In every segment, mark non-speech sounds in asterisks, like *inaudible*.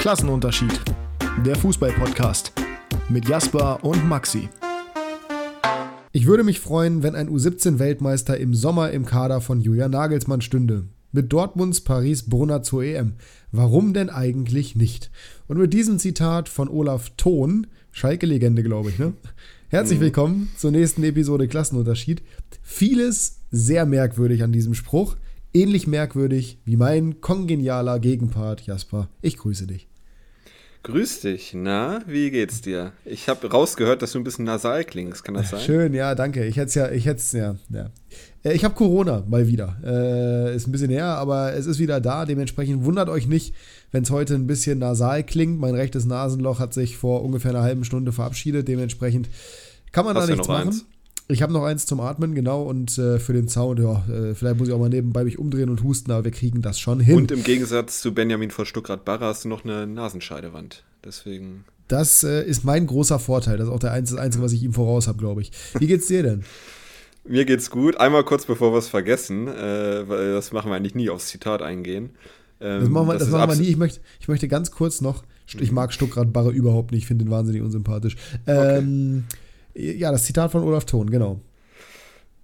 Klassenunterschied. Der Fußball-Podcast mit Jasper und Maxi. Ich würde mich freuen, wenn ein U17-Weltmeister im Sommer im Kader von Julian Nagelsmann stünde. Mit Dortmunds Paris-Brunner zur EM. Warum denn eigentlich nicht? Und mit diesem Zitat von Olaf Thon, Schalke-Legende, glaube ich, ne? Herzlich mhm. willkommen zur nächsten Episode Klassenunterschied. Vieles sehr merkwürdig an diesem Spruch. Ähnlich merkwürdig wie mein kongenialer Gegenpart Jasper. Ich grüße dich. Grüß dich. Na, wie geht's dir? Ich habe rausgehört, dass du ein bisschen nasal klingst. Kann das sein? Schön, ja, danke. Ich hätte ja, ich hätte ja, ja. Äh, ich habe Corona mal wieder. Äh, ist ein bisschen her, aber es ist wieder da. Dementsprechend wundert euch nicht, wenn es heute ein bisschen nasal klingt. Mein rechtes Nasenloch hat sich vor ungefähr einer halben Stunde verabschiedet. Dementsprechend kann man Hast da nichts machen. Eins? Ich habe noch eins zum Atmen, genau, und äh, für den Sound, ja, äh, vielleicht muss ich auch mal nebenbei mich umdrehen und husten, aber wir kriegen das schon hin. Und im Gegensatz zu Benjamin von Stuttgart-Barre hast du noch eine Nasenscheidewand. Deswegen. Das äh, ist mein großer Vorteil. Das ist auch der einzige, Einzige was ich ihm voraus habe, glaube ich. Wie geht's dir denn? *laughs* Mir geht's gut. Einmal kurz bevor wir es vergessen, äh, weil das machen wir eigentlich nie aufs Zitat eingehen. Ähm, das machen wir, das das machen wir nie. Ich möchte, ich möchte ganz kurz noch, ich mag Stuttgart-Barre überhaupt nicht, ich finde den wahnsinnig unsympathisch. Ähm, okay ja, das Zitat von Olaf Thon, genau.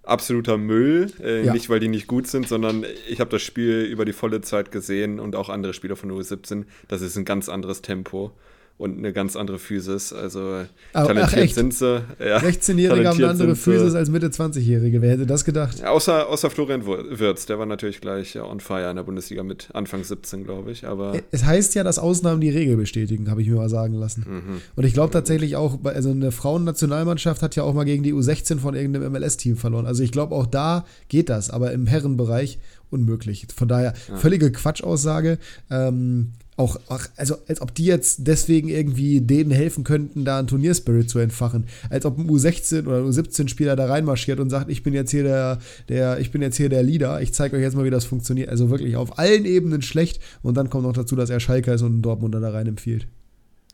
Absoluter Müll. Äh, ja. Nicht, weil die nicht gut sind, sondern ich habe das Spiel über die volle Zeit gesehen und auch andere Spieler von U17. Das ist ein ganz anderes Tempo und eine ganz andere Physis. Also ach, talentiert ach, sind sie. Ja, 16-Jährige haben eine andere Physis als Mitte 20-Jährige. Wer hätte das gedacht? Ja, außer, außer Florian Wirtz, der war natürlich gleich on fire in der Bundesliga mit Anfang 17, glaube ich. Aber es heißt ja, dass Ausnahmen die Regel bestätigen, habe ich mir mal sagen lassen. Mhm. Und ich glaube tatsächlich auch, also eine Frauennationalmannschaft hat ja auch mal gegen die U16 von irgendeinem MLS-Team verloren. Also ich glaube, auch da geht das, aber im Herrenbereich unmöglich. Von daher völlige Quatschaussage. Ähm, auch, also als ob die jetzt deswegen irgendwie denen helfen könnten, da einen Turnierspirit zu entfachen. Als ob ein U16 oder U17-Spieler da reinmarschiert und sagt, ich bin jetzt hier der, der, ich bin jetzt hier der Leader, ich zeige euch jetzt mal, wie das funktioniert. Also wirklich auf allen Ebenen schlecht und dann kommt noch dazu, dass er Schalker ist und ein Dortmunder da rein empfiehlt.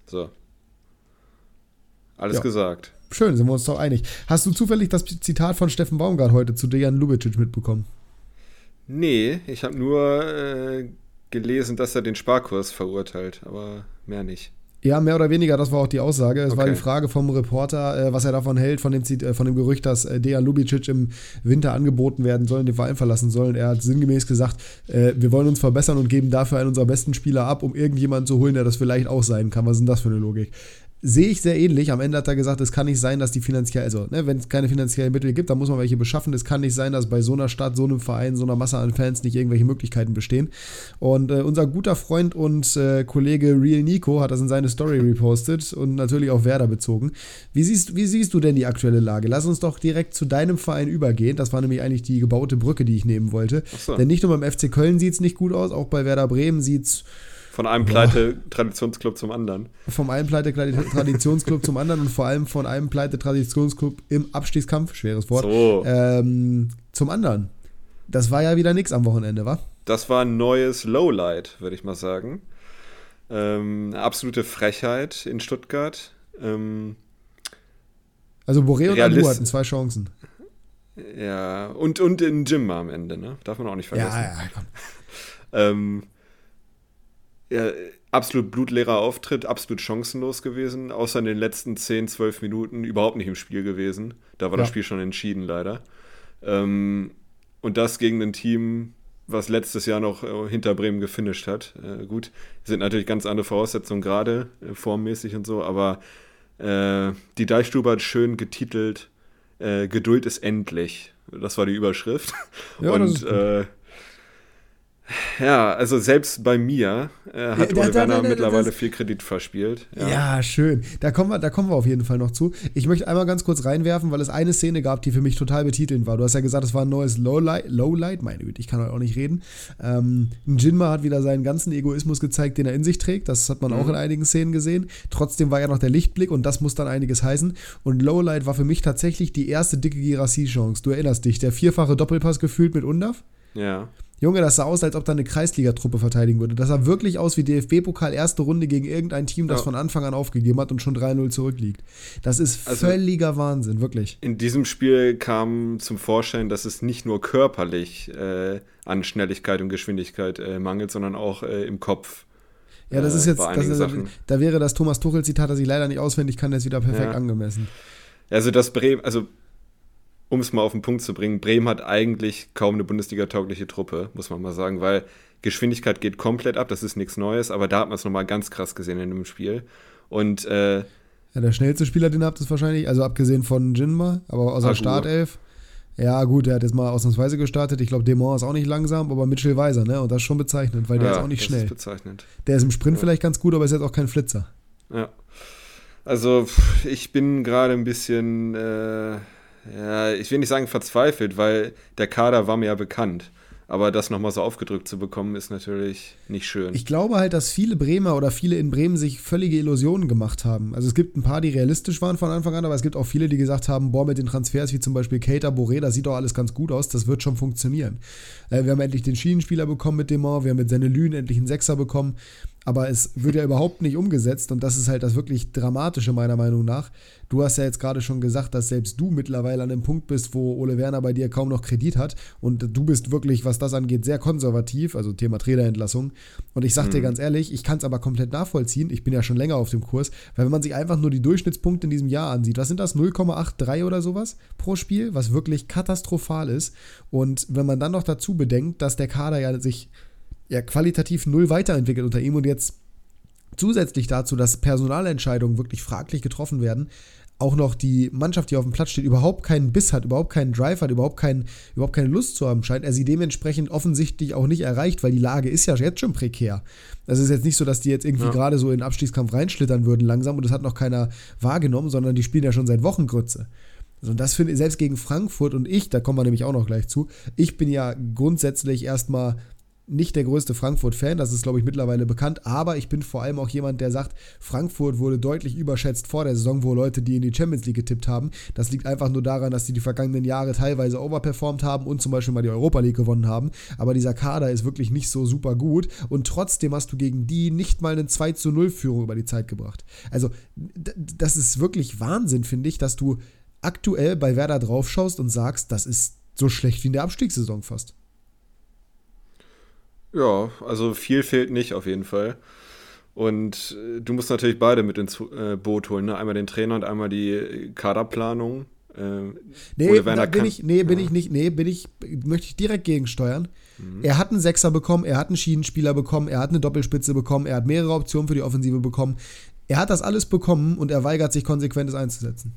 So. Alles ja. gesagt. Schön, sind wir uns doch einig. Hast du zufällig das Zitat von Steffen Baumgart heute zu Dejan Lubicic mitbekommen? Nee, ich habe nur äh, gelesen, dass er den Sparkurs verurteilt, aber mehr nicht. Ja, mehr oder weniger, das war auch die Aussage. Es okay. war die Frage vom Reporter, äh, was er davon hält, von dem, äh, von dem Gerücht, dass äh, Dejan Lubicic im Winter angeboten werden soll und den Verein verlassen soll. Er hat sinngemäß gesagt, wir wollen uns verbessern und geben dafür einen unserer besten Spieler ab, um irgendjemanden zu holen, der das vielleicht auch sein kann. Was ist denn das für eine Logik? Sehe ich sehr ähnlich. Am Ende hat er gesagt, es kann nicht sein, dass die finanziell, also ne, wenn es keine finanziellen Mittel gibt, dann muss man welche beschaffen. Es kann nicht sein, dass bei so einer Stadt, so einem Verein, so einer Masse an Fans nicht irgendwelche Möglichkeiten bestehen. Und äh, unser guter Freund und äh, Kollege Real Nico hat das in seine Story repostet und natürlich auch Werder bezogen. Wie siehst, wie siehst du denn die aktuelle Lage? Lass uns doch direkt zu deinem Verein übergehen. Das war nämlich eigentlich die gebaute Brücke, die ich nehmen wollte. So. Denn nicht nur beim FC Köln sieht es nicht gut aus, auch bei Werder Bremen sieht es von einem Pleite-Traditionsclub zum anderen. Vom einem Pleite-Traditionsclub zum anderen und vor allem von einem Pleite-Traditionsclub im Abstiegskampf, schweres Wort, so. ähm, zum anderen. Das war ja wieder nichts am Wochenende, wa? Das war ein neues Lowlight, würde ich mal sagen. Ähm, eine absolute Frechheit in Stuttgart. Ähm, also Boré und Adu hatten zwei Chancen. Ja, und, und in Jimma am Ende, ne? Darf man auch nicht vergessen. Ja, ja, komm. ähm, ja, absolut blutleerer Auftritt, absolut chancenlos gewesen, außer in den letzten 10, 12 Minuten überhaupt nicht im Spiel gewesen. Da war ja. das Spiel schon entschieden, leider. Ähm, und das gegen ein Team, was letztes Jahr noch äh, hinter Bremen gefinisht hat. Äh, gut, sind natürlich ganz andere Voraussetzungen gerade, äh, formmäßig und so, aber äh, die Deichstube hat schön getitelt, äh, Geduld ist endlich. Das war die Überschrift. Ja, und ja, also selbst bei mir äh, hat ja, da, Werner da, mittlerweile viel Kredit verspielt. Ja. ja. schön. Da kommen, wir, da kommen wir auf jeden Fall noch zu. Ich möchte einmal ganz kurz reinwerfen, weil es eine Szene gab, die für mich total betitelnd war. Du hast ja gesagt, es war ein neues Lowlight. Lowlight, meine Güte, ich kann heute auch nicht reden. Ähm, Jinma hat wieder seinen ganzen Egoismus gezeigt, den er in sich trägt. Das hat man mhm. auch in einigen Szenen gesehen. Trotzdem war ja noch der Lichtblick und das muss dann einiges heißen. Und Lowlight war für mich tatsächlich die erste dicke Girassi-Chance. Du erinnerst dich, der vierfache Doppelpass gefühlt mit Undaf? Ja. Junge, das sah aus, als ob da eine Kreisligatruppe verteidigen würde. Das sah wirklich aus wie DFB-Pokal erste Runde gegen irgendein Team, das ja. von Anfang an aufgegeben hat und schon 3-0 zurückliegt. Das ist also völliger Wahnsinn, wirklich. In diesem Spiel kam zum Vorschein, dass es nicht nur körperlich äh, an Schnelligkeit und Geschwindigkeit äh, mangelt, sondern auch äh, im Kopf. Ja, das ist jetzt, das ist, da wäre das Thomas Tuchel-Zitat, das ich leider nicht auswendig kann, das wieder perfekt ja. angemessen. Also das Bremen, also um es mal auf den Punkt zu bringen, Bremen hat eigentlich kaum eine Bundesliga-taugliche Truppe, muss man mal sagen, weil Geschwindigkeit geht komplett ab, das ist nichts Neues, aber da hat man es nochmal ganz krass gesehen in dem Spiel. Und äh, ja, der schnellste Spieler, den ihr habt, ist wahrscheinlich, also abgesehen von Jinma, aber außer Agur. Startelf. Ja, gut, der hat jetzt mal ausnahmsweise gestartet. Ich glaube, Demont ist auch nicht langsam, aber Mitchell Weiser, ne? Und das ist schon bezeichnend, weil der ja, ist auch nicht das schnell. Ist bezeichnend. Der ist im Sprint ja. vielleicht ganz gut, aber ist jetzt auch kein Flitzer. Ja. Also, ich bin gerade ein bisschen, äh, ja, ich will nicht sagen verzweifelt, weil der Kader war mir ja bekannt. Aber das nochmal so aufgedrückt zu bekommen, ist natürlich nicht schön. Ich glaube halt, dass viele Bremer oder viele in Bremen sich völlige Illusionen gemacht haben. Also es gibt ein paar, die realistisch waren von Anfang an, aber es gibt auch viele, die gesagt haben, boah, mit den Transfers wie zum Beispiel Keita, Boré, da sieht doch alles ganz gut aus, das wird schon funktionieren. Äh, wir haben endlich den Schienenspieler bekommen mit Demont, wir haben mit Senelün endlich einen Sechser bekommen. Aber es wird ja *laughs* überhaupt nicht umgesetzt und das ist halt das wirklich Dramatische meiner Meinung nach. Du hast ja jetzt gerade schon gesagt, dass selbst du mittlerweile an dem Punkt bist, wo Ole Werner bei dir kaum noch Kredit hat und du bist wirklich, was das angeht, sehr konservativ, also Thema Trainerentlassung. Und ich sag mhm. dir ganz ehrlich, ich kann es aber komplett nachvollziehen. Ich bin ja schon länger auf dem Kurs, weil wenn man sich einfach nur die Durchschnittspunkte in diesem Jahr ansieht, was sind das? 0,83 oder sowas pro Spiel, was wirklich katastrophal ist. Und wenn man dann noch dazu bedenkt, dass der Kader ja sich ja qualitativ null weiterentwickelt unter ihm und jetzt zusätzlich dazu, dass Personalentscheidungen wirklich fraglich getroffen werden, auch noch die Mannschaft, die auf dem Platz steht, überhaupt keinen Biss hat, überhaupt keinen Drive hat, überhaupt, kein, überhaupt keine Lust zu haben scheint, er sie dementsprechend offensichtlich auch nicht erreicht, weil die Lage ist ja jetzt schon prekär. Es ist jetzt nicht so, dass die jetzt irgendwie ja. gerade so in den Abstiegskampf reinschlittern würden langsam und das hat noch keiner wahrgenommen, sondern die spielen ja schon seit Wochen Grütze. Und das finde ich selbst gegen Frankfurt und ich, da kommen wir nämlich auch noch gleich zu, ich bin ja grundsätzlich erstmal nicht der größte Frankfurt-Fan, das ist, glaube ich, mittlerweile bekannt, aber ich bin vor allem auch jemand, der sagt, Frankfurt wurde deutlich überschätzt vor der Saison, wo Leute, die in die Champions League getippt haben. Das liegt einfach nur daran, dass sie die vergangenen Jahre teilweise overperformt haben und zum Beispiel mal die Europa League gewonnen haben. Aber dieser Kader ist wirklich nicht so super gut und trotzdem hast du gegen die nicht mal eine 2 zu 0 Führung über die Zeit gebracht. Also, das ist wirklich Wahnsinn, finde ich, dass du aktuell bei Werder draufschaust und sagst, das ist so schlecht wie in der Abstiegssaison fast. Ja, also viel fehlt nicht auf jeden Fall. Und äh, du musst natürlich beide mit ins äh, Boot holen, ne? Einmal den Trainer und einmal die Kaderplanung. Äh, nee, bin ich, nee, bin ja. ich nicht, nee, bin ich, möchte ich direkt gegensteuern. Mhm. Er hat einen Sechser bekommen, er hat einen Schienenspieler bekommen, er hat eine Doppelspitze bekommen, er hat mehrere Optionen für die Offensive bekommen. Er hat das alles bekommen und er weigert sich konsequent es einzusetzen.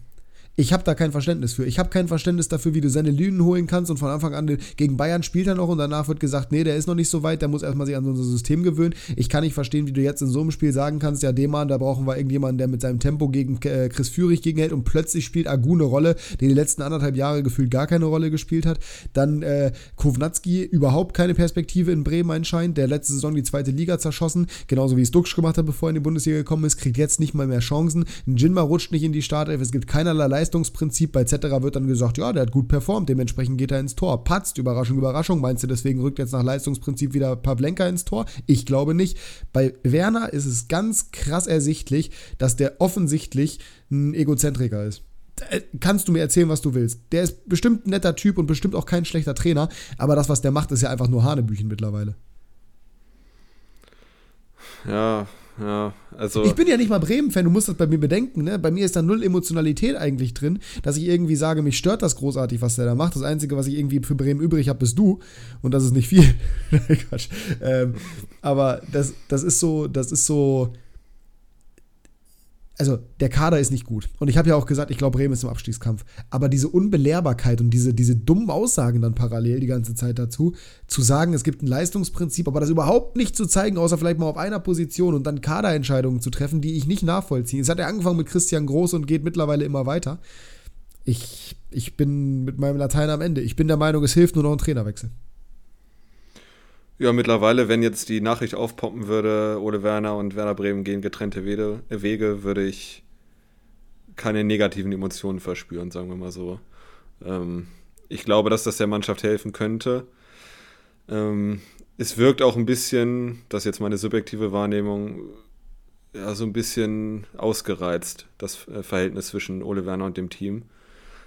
Ich habe da kein Verständnis für. Ich habe kein Verständnis dafür, wie du seine Lünen holen kannst und von Anfang an gegen Bayern spielt er noch und danach wird gesagt, nee, der ist noch nicht so weit, der muss erstmal sich an unser System gewöhnen. Ich kann nicht verstehen, wie du jetzt in so einem Spiel sagen kannst, ja, Deman, da brauchen wir irgendjemanden, der mit seinem Tempo gegen äh, Chris Führig gegenhält und plötzlich spielt Agu eine Rolle, die die letzten anderthalb Jahre gefühlt gar keine Rolle gespielt hat. Dann äh, Kovnatski überhaupt keine Perspektive in Bremen anscheinend, der letzte Saison die zweite Liga zerschossen, genauso wie es Duxch gemacht hat, bevor er in die Bundesliga gekommen ist, kriegt jetzt nicht mal mehr Chancen. Ein Jinma rutscht nicht in die Startelf, es gibt keinerlei Leistungsprinzip bei etc. wird dann gesagt, ja, der hat gut performt, dementsprechend geht er ins Tor. Patzt, Überraschung, Überraschung. Meinst du, deswegen rückt jetzt nach Leistungsprinzip wieder Pavlenka ins Tor? Ich glaube nicht. Bei Werner ist es ganz krass ersichtlich, dass der offensichtlich ein Egozentriker ist äh, kannst du mir erzählen, was du willst. Der ist bestimmt ein netter Typ und bestimmt auch kein schlechter Trainer, aber das, was der macht, ist ja einfach nur Hanebüchen mittlerweile. Ja, ja, also. Ich bin ja nicht mal Bremen-Fan, du musst das bei mir bedenken, ne? Bei mir ist da null Emotionalität eigentlich drin, dass ich irgendwie sage, mich stört das großartig, was der da macht. Das Einzige, was ich irgendwie für Bremen übrig habe, bist du. Und das ist nicht viel. *laughs* Quatsch. Ähm, aber das, das ist so, das ist so also der Kader ist nicht gut. Und ich habe ja auch gesagt, ich glaube, Bremen ist im Abstiegskampf. Aber diese Unbelehrbarkeit und diese, diese dummen Aussagen dann parallel die ganze Zeit dazu, zu sagen, es gibt ein Leistungsprinzip, aber das überhaupt nicht zu zeigen, außer vielleicht mal auf einer Position und dann Kaderentscheidungen zu treffen, die ich nicht nachvollziehe. Es hat ja angefangen mit Christian Groß und geht mittlerweile immer weiter. Ich, ich bin mit meinem Latein am Ende. Ich bin der Meinung, es hilft nur noch ein Trainerwechsel. Ja, mittlerweile, wenn jetzt die Nachricht aufpoppen würde, Ole Werner und Werner Bremen gehen getrennte Wege, würde ich keine negativen Emotionen verspüren, sagen wir mal so. Ähm, ich glaube, dass das der Mannschaft helfen könnte. Ähm, es wirkt auch ein bisschen, das ist jetzt meine subjektive Wahrnehmung, ja, so ein bisschen ausgereizt, das äh, Verhältnis zwischen Ole Werner und dem Team.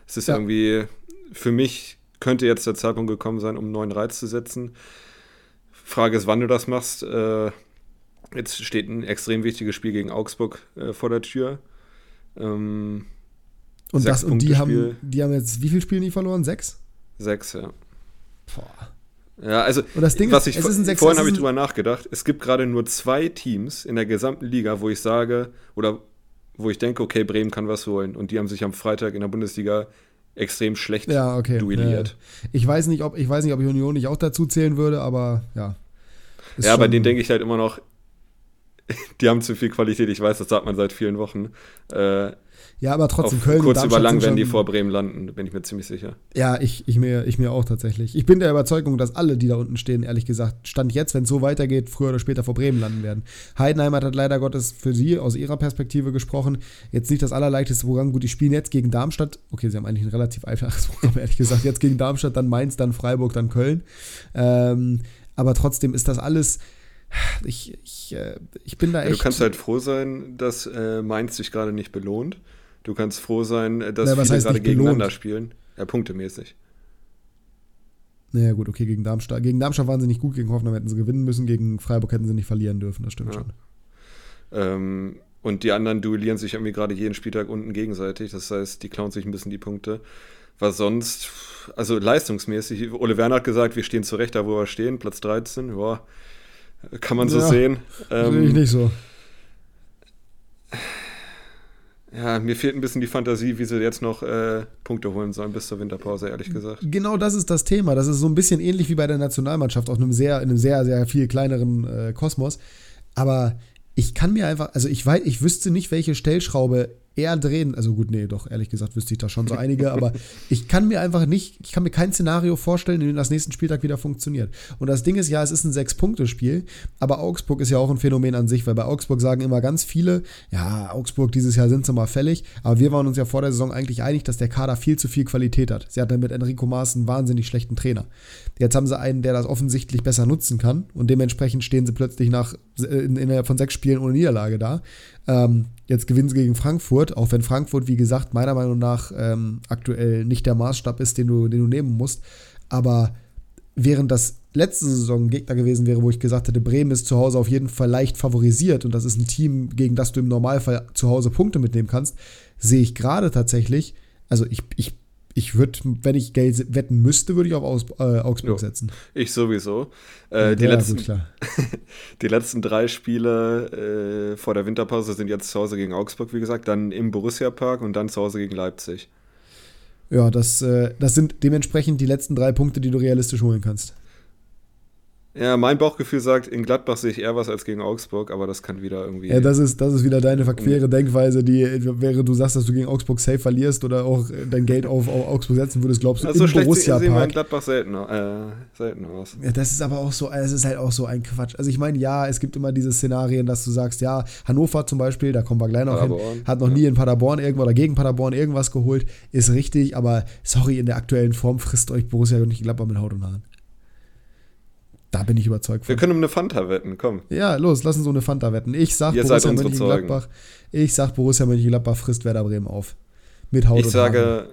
Es ist ja. irgendwie, für mich könnte jetzt der Zeitpunkt gekommen sein, um einen neuen Reiz zu setzen. Frage ist, wann du das machst. Äh, Jetzt steht ein extrem wichtiges Spiel gegen Augsburg äh, vor der Tür. Ähm, und, das, und die, haben, die haben jetzt, wie viel Spiele nicht verloren? Sechs? Sechs, ja. Boah. Ja, also, und das Ding was ich, Sechs, vorhin habe ich drüber nachgedacht. Es gibt gerade nur zwei Teams in der gesamten Liga, wo ich sage, oder wo ich denke, okay, Bremen kann was holen. Und die haben sich am Freitag in der Bundesliga extrem schlecht ja, okay. duelliert. Ja. Ich weiß nicht, ob ich weiß nicht, ob Union nicht auch dazu zählen würde, aber ja. ja, bei denen denke ich halt immer noch, *laughs* die haben zu viel Qualität. Ich weiß, das sagt man seit vielen Wochen. Äh, ja, aber trotzdem, Köln kurz über lang werden die vor Bremen landen, bin ich mir ziemlich sicher. Ja, ich, ich, mir, ich mir auch tatsächlich. Ich bin der Überzeugung, dass alle, die da unten stehen, ehrlich gesagt, Stand jetzt, wenn es so weitergeht, früher oder später vor Bremen landen werden. Heidenheim hat leider Gottes für sie aus ihrer Perspektive gesprochen. Jetzt nicht das allerleichteste Programm. Gut, die spielen jetzt gegen Darmstadt. Okay, sie haben eigentlich ein relativ einfaches *laughs* Programm, ehrlich gesagt. Jetzt gegen Darmstadt, dann Mainz, dann Freiburg, dann Köln. Ähm, aber trotzdem ist das alles ich, ich, äh, ich bin da echt. du kannst halt froh sein, dass äh, Mainz sich gerade nicht belohnt. Du kannst froh sein, äh, dass Na, viele gerade gegeneinander spielen. Ja, punktemäßig. Naja, gut, okay, gegen Darmstadt. Gegen Darmstadt waren sie nicht gut, gegen Hoffenheim hätten sie gewinnen müssen, gegen Freiburg hätten sie nicht verlieren dürfen, das stimmt ja. schon. Ähm, und die anderen duellieren sich irgendwie gerade jeden Spieltag unten gegenseitig. Das heißt, die klauen sich ein bisschen die Punkte. Was sonst, also leistungsmäßig, Ole Werner hat gesagt, wir stehen zurecht da, wo wir stehen, Platz 13, ja, kann man so ja, sehen. Ähm, sehe ich nicht so. Ja, mir fehlt ein bisschen die Fantasie, wie sie jetzt noch äh, Punkte holen sollen bis zur Winterpause, ehrlich gesagt. Genau das ist das Thema. Das ist so ein bisschen ähnlich wie bei der Nationalmannschaft, auf einem sehr, in einem sehr, sehr viel kleineren äh, Kosmos. Aber ich kann mir einfach, also ich weiß, ich wüsste nicht, welche Stellschraube eher drehen. Also gut, nee, doch, ehrlich gesagt wüsste ich da schon so *laughs* einige, aber ich kann mir einfach nicht, ich kann mir kein Szenario vorstellen, in dem das nächsten Spieltag wieder funktioniert. Und das Ding ist ja, es ist ein Sechs-Punkte-Spiel, aber Augsburg ist ja auch ein Phänomen an sich, weil bei Augsburg sagen immer ganz viele, ja, Augsburg dieses Jahr sind sie mal fällig, aber wir waren uns ja vor der Saison eigentlich einig, dass der Kader viel zu viel Qualität hat. Sie hatten mit Enrico Maas einen wahnsinnig schlechten Trainer. Jetzt haben sie einen, der das offensichtlich besser nutzen kann und dementsprechend stehen sie plötzlich nach äh, in, innerhalb von sechs Spielen ohne Niederlage da. Ähm, jetzt gewinnen sie gegen Frankfurt, auch wenn Frankfurt, wie gesagt, meiner Meinung nach ähm, aktuell nicht der Maßstab ist, den du, den du nehmen musst. Aber während das letzte Saison ein Gegner gewesen wäre, wo ich gesagt hätte, Bremen ist zu Hause auf jeden Fall leicht favorisiert und das ist ein Team, gegen das du im Normalfall zu Hause Punkte mitnehmen kannst, sehe ich gerade tatsächlich, also ich, ich ich würde, wenn ich Geld wetten müsste, würde ich auf Aus, äh, Augsburg jo, setzen. Ich sowieso. Äh, die, ja, letzten, gut, *laughs* die letzten drei Spiele äh, vor der Winterpause sind jetzt zu Hause gegen Augsburg, wie gesagt, dann im Borussia Park und dann zu Hause gegen Leipzig. Ja, das, äh, das sind dementsprechend die letzten drei Punkte, die du realistisch holen kannst. Ja, mein Bauchgefühl sagt, in Gladbach sehe ich eher was als gegen Augsburg, aber das kann wieder irgendwie. Ja, das ist, das ist wieder deine verquere Denkweise, die wäre, du sagst, dass du gegen Augsburg safe verlierst oder auch dein Geld auf, auf Augsburg setzen würdest, glaubst du, also im Borussia wir in Gladbach selten, äh, selten aus. Ja, das ist aber auch so, es ist halt auch so ein Quatsch. Also ich meine, ja, es gibt immer diese Szenarien, dass du sagst, ja, Hannover zum Beispiel, da kommen wir gleich noch hin, hat noch nie in Paderborn irgendwo oder gegen Paderborn irgendwas geholt, ist richtig, aber sorry, in der aktuellen Form frisst euch Borussia nicht Gladbach mit Haut und Haaren. Da bin ich überzeugt von. Wir können um eine Fanta wetten, komm. Ja, los, lass uns um eine Fanta wetten. Ich sag Ihr Borussia Mönchengladbach. Ich sag Borussia Mönchengladbach frisst Werder Bremen auf. Mit Haut ich und sage, Haaren.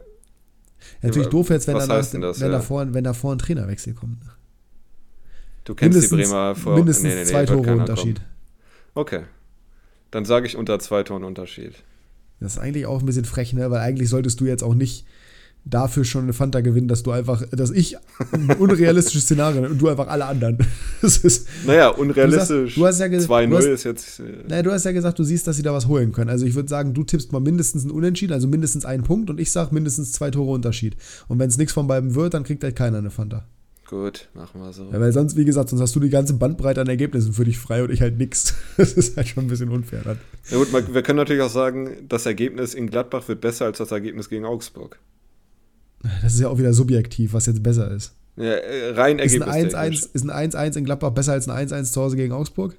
Natürlich doof jetzt, wenn, danach, das, wenn, ja? davor, wenn davor ein Trainerwechsel kommt. Ne? Du kennst mindestens, die Bremer vor mindestens nee, nee, nee, zwei Tore Unterschied. Kommen. Okay. Dann sage ich unter zwei Toren Unterschied. Das ist eigentlich auch ein bisschen frech, ne? Weil eigentlich solltest du jetzt auch nicht dafür schon eine Fanta gewinnen, dass du einfach, dass ich ein unrealistisches Szenario und du einfach alle anderen. *laughs* Das ist, naja, unrealistisch. Du, sagst, du hast ja 2-0 ist jetzt. Äh naja, du hast ja gesagt, du siehst, dass sie da was holen können. Also ich würde sagen, du tippst mal mindestens einen Unentschieden, also mindestens einen Punkt und ich sage mindestens zwei Tore Unterschied. Und wenn es nichts von beiden wird, dann kriegt halt keiner eine Fanta. Gut, machen wir so. Ja, weil sonst, wie gesagt, sonst hast du die ganze Bandbreite an Ergebnissen für dich frei und ich halt nix. *laughs* Das ist halt schon ein bisschen unfair dann. Ja gut, wir können natürlich auch sagen, das Ergebnis in Gladbach wird besser als das Ergebnis gegen Augsburg. Das ist ja auch wieder subjektiv, was jetzt besser ist. Ja, äh, rein ist ein 1 Ist ein 1-1 in Gladbach besser als ein 1-1 zu Hause gegen Augsburg?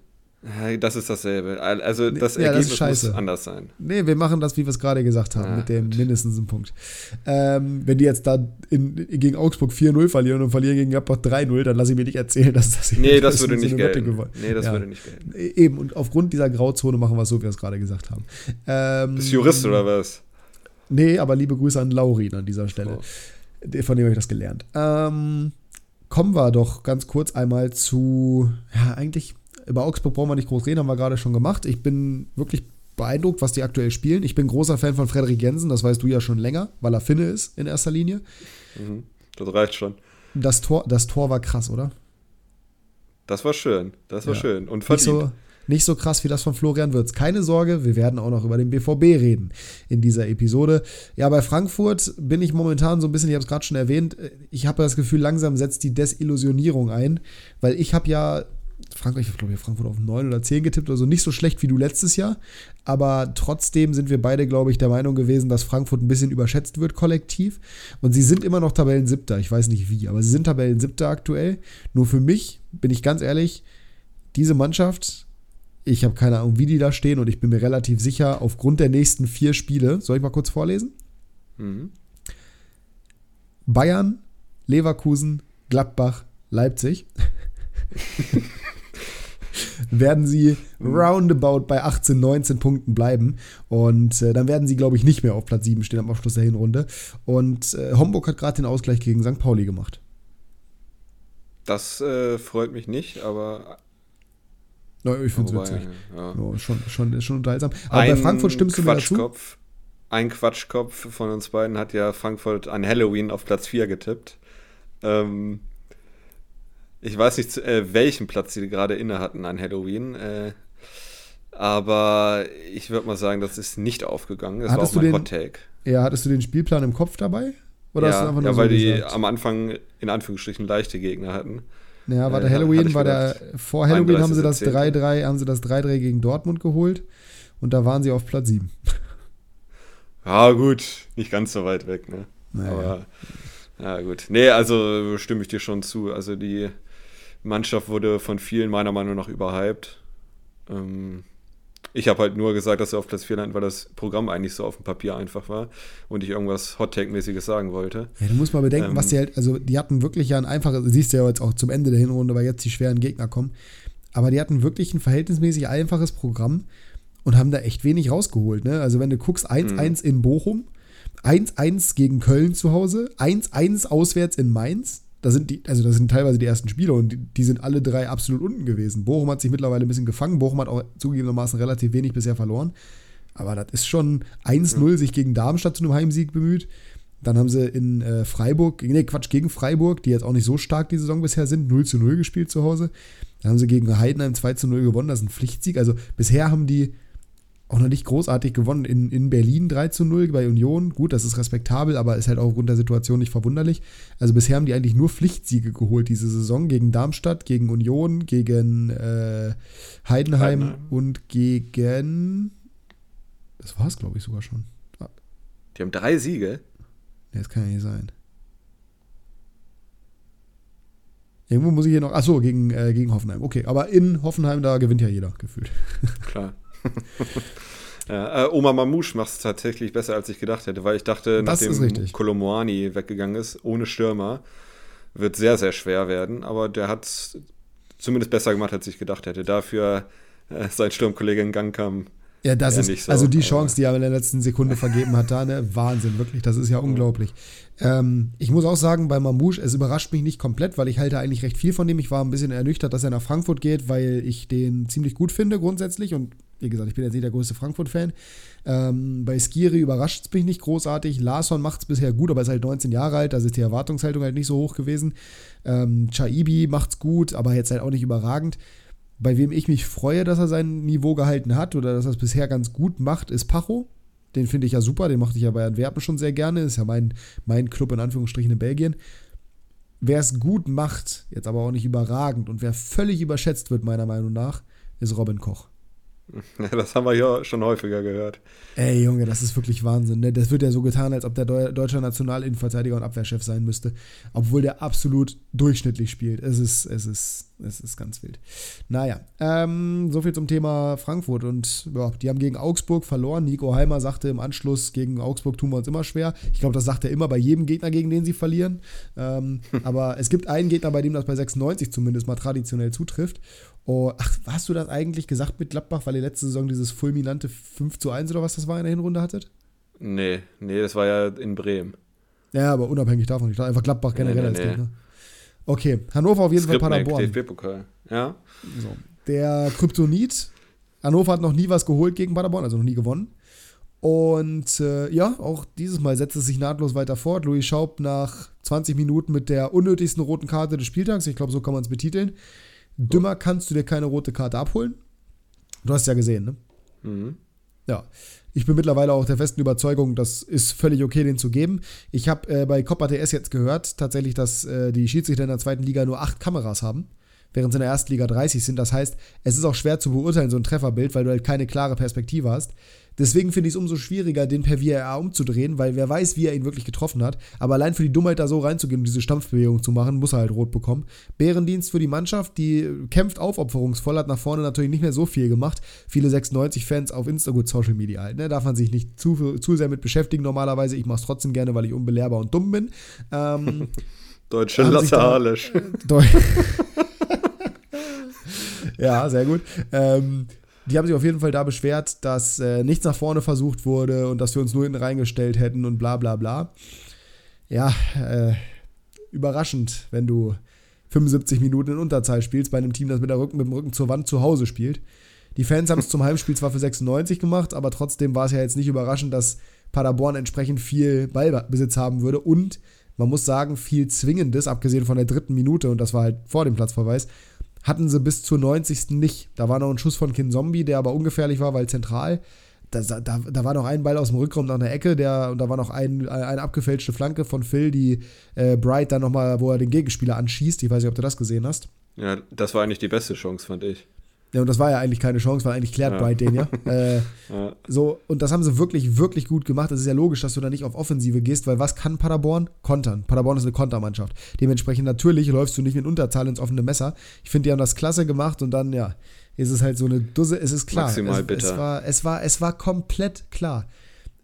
Das ist dasselbe. Also das ja, Ergebnis das muss anders sein. Nee, wir machen das, wie wir es gerade gesagt haben, ah, mit dem gut. mindestens einen Punkt. Ähm, wenn die jetzt da in, gegen Augsburg 4-0 verlieren und verlieren gegen Gladbach 3-0, dann lasse ich mir nicht erzählen, dass das Nee, das würde nicht gelten. Nee, das ja. würde nicht gelten. Eben, und aufgrund dieser Grauzone machen wir es so, wie wir es gerade gesagt haben. Ähm, Bist Jurist oder was? Nee, aber liebe Grüße an Laurin an dieser Stelle. Oh. Von dem habe ich das gelernt. Ähm, kommen wir doch ganz kurz einmal zu, ja, eigentlich Über Augsburg brauchen wir nicht groß reden, haben wir gerade schon gemacht. Ich bin wirklich beeindruckt, was die aktuell spielen. Ich bin großer Fan von Frederik Jensen, das weißt du ja schon länger, weil er Finne ist in erster Linie. Mhm, das reicht schon. Das Tor, das Tor war krass, oder? Das war schön, das war ja. schön und verdient. Nicht so, nicht so krass wie das von Florian Wirtz. Keine Sorge, wir werden auch noch über den BVB reden in dieser Episode. Ja, bei Frankfurt bin ich momentan so ein bisschen, ich habe es gerade schon erwähnt, ich habe das Gefühl, langsam setzt die Desillusionierung ein, weil ich habe ja Frankreich, ich glaube, Frankfurt auf 9 oder 10 getippt, also nicht so schlecht wie du letztes Jahr. Aber trotzdem sind wir beide, glaube ich, der Meinung gewesen, dass Frankfurt ein bisschen überschätzt wird, kollektiv. Und sie sind immer noch Tabellensiebter. Ich weiß nicht wie, aber sie sind Tabellensiebter aktuell. Nur für mich, bin ich ganz ehrlich, diese Mannschaft, ich habe keine Ahnung, wie die da stehen und ich bin mir relativ sicher, aufgrund der nächsten vier Spiele, soll ich mal kurz vorlesen? Mhm. Bayern, Leverkusen, Gladbach, Leipzig. *laughs* werden sie roundabout bei 18, 19 Punkten bleiben. Und äh, dann werden sie, glaube ich, nicht mehr auf Platz 7 stehen am Abschluss der Hinrunde. Und äh, Homburg hat gerade den Ausgleich gegen St. Pauli gemacht. Das äh, freut mich nicht, aber. Na, ich finde es witzig. Ja. Ja, schon, schon, schon unterhaltsam. Aber ein bei Frankfurt stimmst du mir dazu? Ein Quatschkopf von uns beiden hat ja Frankfurt an Halloween auf Platz 4 getippt. Ähm, ich weiß nicht, äh, welchen Platz sie gerade inne hatten an Halloween. Äh, aber ich würde mal sagen, das ist nicht aufgegangen. Das hattest war auch mein Hot Take. Ja, hattest du den Spielplan im Kopf dabei? Oder ja, ja so weil gesagt? die am Anfang in Anführungsstrichen leichte Gegner hatten. Ja, war der Halloween, war der vor Halloween haben sie das 3-3, haben sie das 3-3 gegen Dortmund geholt und da waren sie auf Platz 7. *laughs* Ja, gut, nicht ganz so weit weg, ne? Naja. Aber ja, gut. Nee, also stimme ich dir schon zu. Also die Mannschaft wurde von vielen meiner Meinung nach überhyped. Ähm, ich habe halt nur gesagt, dass sie auf Platz 4 landen, weil das Programm eigentlich so auf dem Papier einfach war und ich irgendwas Hot-Take-mäßiges sagen wollte. Ja, du musst mal bedenken, ähm, was die halt, also die hatten wirklich ja ein einfaches, siehst du ja jetzt auch zum Ende der Hinrunde, weil jetzt die schweren Gegner kommen, aber die hatten wirklich ein verhältnismäßig einfaches Programm und haben da echt wenig rausgeholt. Ne? Also wenn du guckst, 1-1 mhm. in Bochum, 1-1 gegen Köln zu Hause, 1-1 auswärts in Mainz, da sind die, also das sind teilweise die ersten Spieler und die, die, sind alle drei absolut unten gewesen. Bochum hat sich mittlerweile ein bisschen gefangen. Bochum hat auch zugegebenermaßen relativ wenig bisher verloren. Aber das ist schon 1-0 ja. sich gegen Darmstadt zu einem Heimsieg bemüht. Dann haben sie in äh, Freiburg, nee, Quatsch, gegen Freiburg, die jetzt auch nicht so stark die Saison bisher sind, 0 zu 0 gespielt zu Hause. Dann haben sie gegen Heidenheim 2 zu 0 gewonnen, das ist ein Pflichtsieg. Also bisher haben die auch noch nicht großartig gewonnen. In, in Berlin 3 zu 0 bei Union. Gut, das ist respektabel, aber ist halt auch aufgrund der Situation nicht verwunderlich. Also bisher haben die eigentlich nur Pflichtsiege geholt diese Saison gegen Darmstadt, gegen Union, gegen äh, Heidenheim, Heidenheim, und gegen. Das war es, glaube ich, sogar schon. Ah. Die haben drei Siege? Nee, das kann ja nicht sein. Irgendwo muss ich hier noch. Achso, gegen, äh, gegen Hoffenheim. Okay, aber in Hoffenheim, da gewinnt ja jeder gefühlt. *laughs* Klar. *laughs* ja, äh, Oma Mamouche macht es tatsächlich besser, als ich gedacht hätte, weil ich dachte, das nachdem Kolomoani weggegangen ist, ohne Stürmer, wird sehr, sehr schwer werden. Aber der hat es zumindest besser gemacht, als ich gedacht hätte. Dafür äh, sein Sturmkollege in Gang kam. Ja, das ist, so, also die Chance, die er in der letzten Sekunde vergeben hat, da, ne, Wahnsinn, wirklich, das ist ja unglaublich. Ähm, ich muss auch sagen, bei Mamouche, es überrascht mich nicht komplett, weil ich halte eigentlich recht viel von dem. Ich war ein bisschen ernüchtert, dass er nach Frankfurt geht, weil ich den ziemlich gut finde grundsätzlich und wie gesagt, ich bin jetzt nicht der größte Frankfurt-Fan. Ähm, bei Skiri überrascht es mich nicht großartig. Larsson macht es bisher gut, aber ist halt 19 Jahre alt, da ist die Erwartungshaltung halt nicht so hoch gewesen. Ähm, Chaibi macht es gut, aber jetzt halt auch nicht überragend. Bei wem ich mich freue, dass er sein Niveau gehalten hat oder dass er es bisher ganz gut macht, ist Pacho. Den finde ich ja super, den mochte ich ja bei Antwerpen schon sehr gerne. Ist ja mein, mein Club in Anführungsstrichen in Belgien. Wer es gut macht, jetzt aber auch nicht überragend und wer völlig überschätzt wird, meiner Meinung nach, ist Robin Koch. *laughs* Ja, das haben wir ja schon häufiger gehört. Ey, Junge, das ist wirklich Wahnsinn. Ne? Das wird ja so getan, als ob der Deu deutsche Nationalinnenverteidiger und Abwehrchef sein müsste. Obwohl der absolut durchschnittlich spielt. Es ist, es ist, es ist ganz wild. Naja, ähm, soviel zum Thema Frankfurt. Und ja, die haben gegen Augsburg verloren. Nico Heimer sagte im Anschluss, gegen Augsburg tun wir uns immer schwer. Ich glaube, das sagt er immer bei jedem Gegner, gegen den sie verlieren. Ähm, *laughs* aber es gibt einen Gegner, bei dem das bei 96 zumindest mal traditionell zutrifft. Oh, ach, hast du das eigentlich gesagt mit Gladbach, weil ihr letzte Saison dieses fulminante 5 zu 1 oder was das war in der Hinrunde hattet? Nee, nee, das war ja in Bremen. Ja, aber unabhängig davon. Ich dachte einfach Gladbach generell nee, nee, als Gegner. Okay, Hannover auf jeden Fall Paderborn. DFB-Pokal, ja. So. der Kryptonit. Hannover hat noch nie was geholt gegen Paderborn, also noch nie gewonnen. Und äh, ja, auch dieses Mal setzt es sich nahtlos weiter fort. Louis Schaub nach 20 Minuten mit der unnötigsten roten Karte des Spieltags. Ich glaube, so kann man es betiteln. Dümmer kannst du dir keine rote Karte abholen. Du hast es ja gesehen, ne? Mhm. Ja. Ich bin mittlerweile auch der festen Überzeugung, das ist völlig okay, den zu geben. Ich habe äh, bei Copa TS jetzt gehört, tatsächlich, dass äh, die Schiedsrichter in der zweiten Liga nur acht Kameras haben während sie in der ersten Liga 30 sind. Das heißt, es ist auch schwer zu beurteilen, so ein Trefferbild, weil du halt keine klare Perspektive hast. Deswegen finde ich es umso schwieriger, den per VAR umzudrehen, weil wer weiß, wie er ihn wirklich getroffen hat. Aber allein für die Dummheit da so reinzugehen und diese Stampfbewegung zu machen, muss er halt rot bekommen. Bärendienst für die Mannschaft, die kämpft aufopferungsvoll, hat nach vorne natürlich nicht mehr so viel gemacht. Viele 96-Fans auf Instagram, Social Media halt, ne? Darf man sich nicht zu, zu sehr mit beschäftigen normalerweise. Ich mache es trotzdem gerne, weil ich unbelehrbar und dumm bin. Ähm, *laughs* Deutsche Lasse Halisch. *laughs* ja, sehr gut. Ähm, die haben sich auf jeden Fall da beschwert, dass äh, nichts nach vorne versucht wurde und dass wir uns nur hinten reingestellt hätten und bla bla bla. Ja, äh, überraschend, wenn du 75 Minuten in Unterzahl spielst bei einem Team, das mit, der Rücken, mit dem Rücken zur Wand zu Hause spielt. Die Fans haben es zum Heimspiel zwar für 96 gemacht, aber trotzdem war es ja jetzt nicht überraschend, dass Paderborn entsprechend viel Ballbesitz haben würde und man muss sagen, viel Zwingendes, abgesehen von der dritten Minute, und das war halt vor dem Platzverweis, hatten sie bis zur 90. nicht. Da war noch ein Schuss von Kin Zombie, der aber ungefährlich war, weil zentral. Da, da, da war noch ein Ball aus dem Rückraum nach der Ecke, der, und da war noch ein, eine abgefälschte Flanke von Phil, die äh, Bright dann nochmal, wo er den Gegenspieler anschießt. Ich weiß nicht, ob du das gesehen hast. Ja, das war eigentlich die beste Chance, fand ich. Ja, und das war ja eigentlich keine Chance, weil eigentlich klärt ja. Bright den ja. *laughs* Äh, ja. So, und das haben sie wirklich, wirklich gut gemacht. Es ist ja logisch, dass du da nicht auf Offensive gehst, weil was kann Paderborn? Kontern. Paderborn ist eine Kontermannschaft. Dementsprechend natürlich läufst du nicht mit Unterzahl ins offene Messer. Ich finde, die haben das klasse gemacht und dann, ja, ist es halt so eine Dusse, es ist klar. Maximal es, bitter. Es war, es, war, es war komplett klar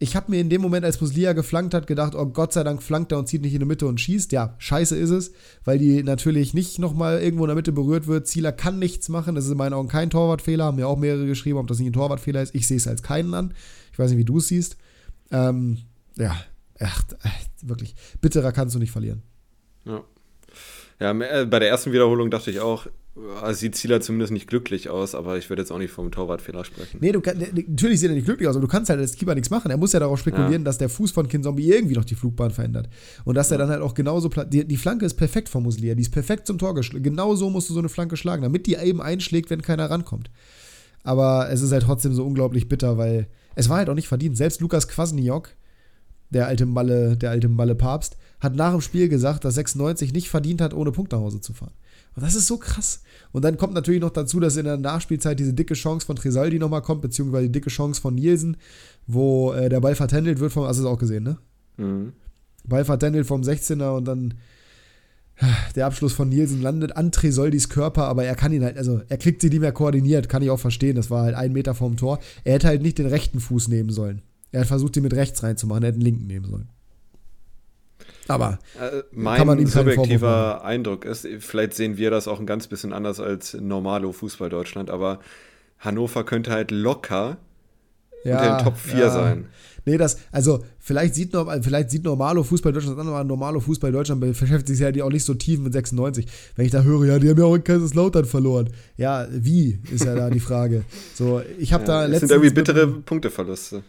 ich habe mir in dem Moment, als Muslia geflankt hat, gedacht, oh Gott sei Dank flankt er und zieht nicht in die Mitte und schießt. Ja, scheiße ist es, weil die natürlich nicht nochmal irgendwo in der Mitte berührt wird. Zieler kann nichts machen. Das ist in meinen Augen kein Torwartfehler. Haben mir auch mehrere geschrieben, ob das nicht ein Torwartfehler ist. Ich sehe es als keinen an. Ich weiß nicht, wie du es siehst. Ähm, ja, echt, echt, wirklich. Bitterer kannst du nicht verlieren. Ja. Ja, äh, bei der ersten Wiederholung dachte ich auch, sieht Zieler zumindest nicht glücklich aus, aber ich würde jetzt auch nicht vom Torwartfehler sprechen. Nee, du kann, natürlich sieht er nicht glücklich aus, aber du kannst halt als Keeper nichts machen. Er muss ja darauf spekulieren, ja. dass der Fuß von Kinzombie irgendwie noch die Flugbahn verändert. Und dass ja. er dann halt auch genauso. Die, die Flanke ist perfekt von Muslia, die ist perfekt zum Tor geschlagen. Genau so musst du so eine Flanke schlagen, damit die eben einschlägt, wenn keiner rankommt. Aber es ist halt trotzdem so unglaublich bitter, weil es war halt auch nicht verdient. Selbst Lukas Kwasniok, der alte Malle, der alte Malle Papst, hat nach dem Spiel gesagt, dass 96 nicht verdient hat, ohne Punkt nach Hause zu fahren. Und das ist so krass. Und dann kommt natürlich noch dazu, dass in der Nachspielzeit diese dicke Chance von Tresaldi nochmal kommt, beziehungsweise die dicke Chance von Nielsen, wo äh, der Ball vertändelt wird vom, hast du es auch gesehen, ne? Mhm. Ball vertändelt vom 16er und dann äh, der Abschluss von Nielsen landet an Tresoldis Körper, aber er kann ihn halt, also er kriegt sie nicht mehr koordiniert, kann ich auch verstehen. Das war halt ein Meter vorm Tor. Er hätte halt nicht den rechten Fuß nehmen sollen. Er hat versucht, ihn mit rechts reinzumachen, er hätte den linken nehmen sollen. Aber äh, mein subjektiver Eindruck ist, vielleicht sehen wir das auch ein ganz bisschen anders als Normalo Fußball Deutschland, aber Hannover könnte halt locker ja, unter den Top 4 ja. sein. Nee, das, also vielleicht sieht, vielleicht sieht Normalo Fußball Deutschland an, aber Normalo Fußball Deutschland beschäftigt sich ja auch nicht so tief mit 96. Wenn ich da höre, ja, die haben ja auch in Kaiserslautern verloren. Ja, wie, ist ja da die Frage. So, ich habe ja, da letztens. Das sind irgendwie bittere Punkteverluste.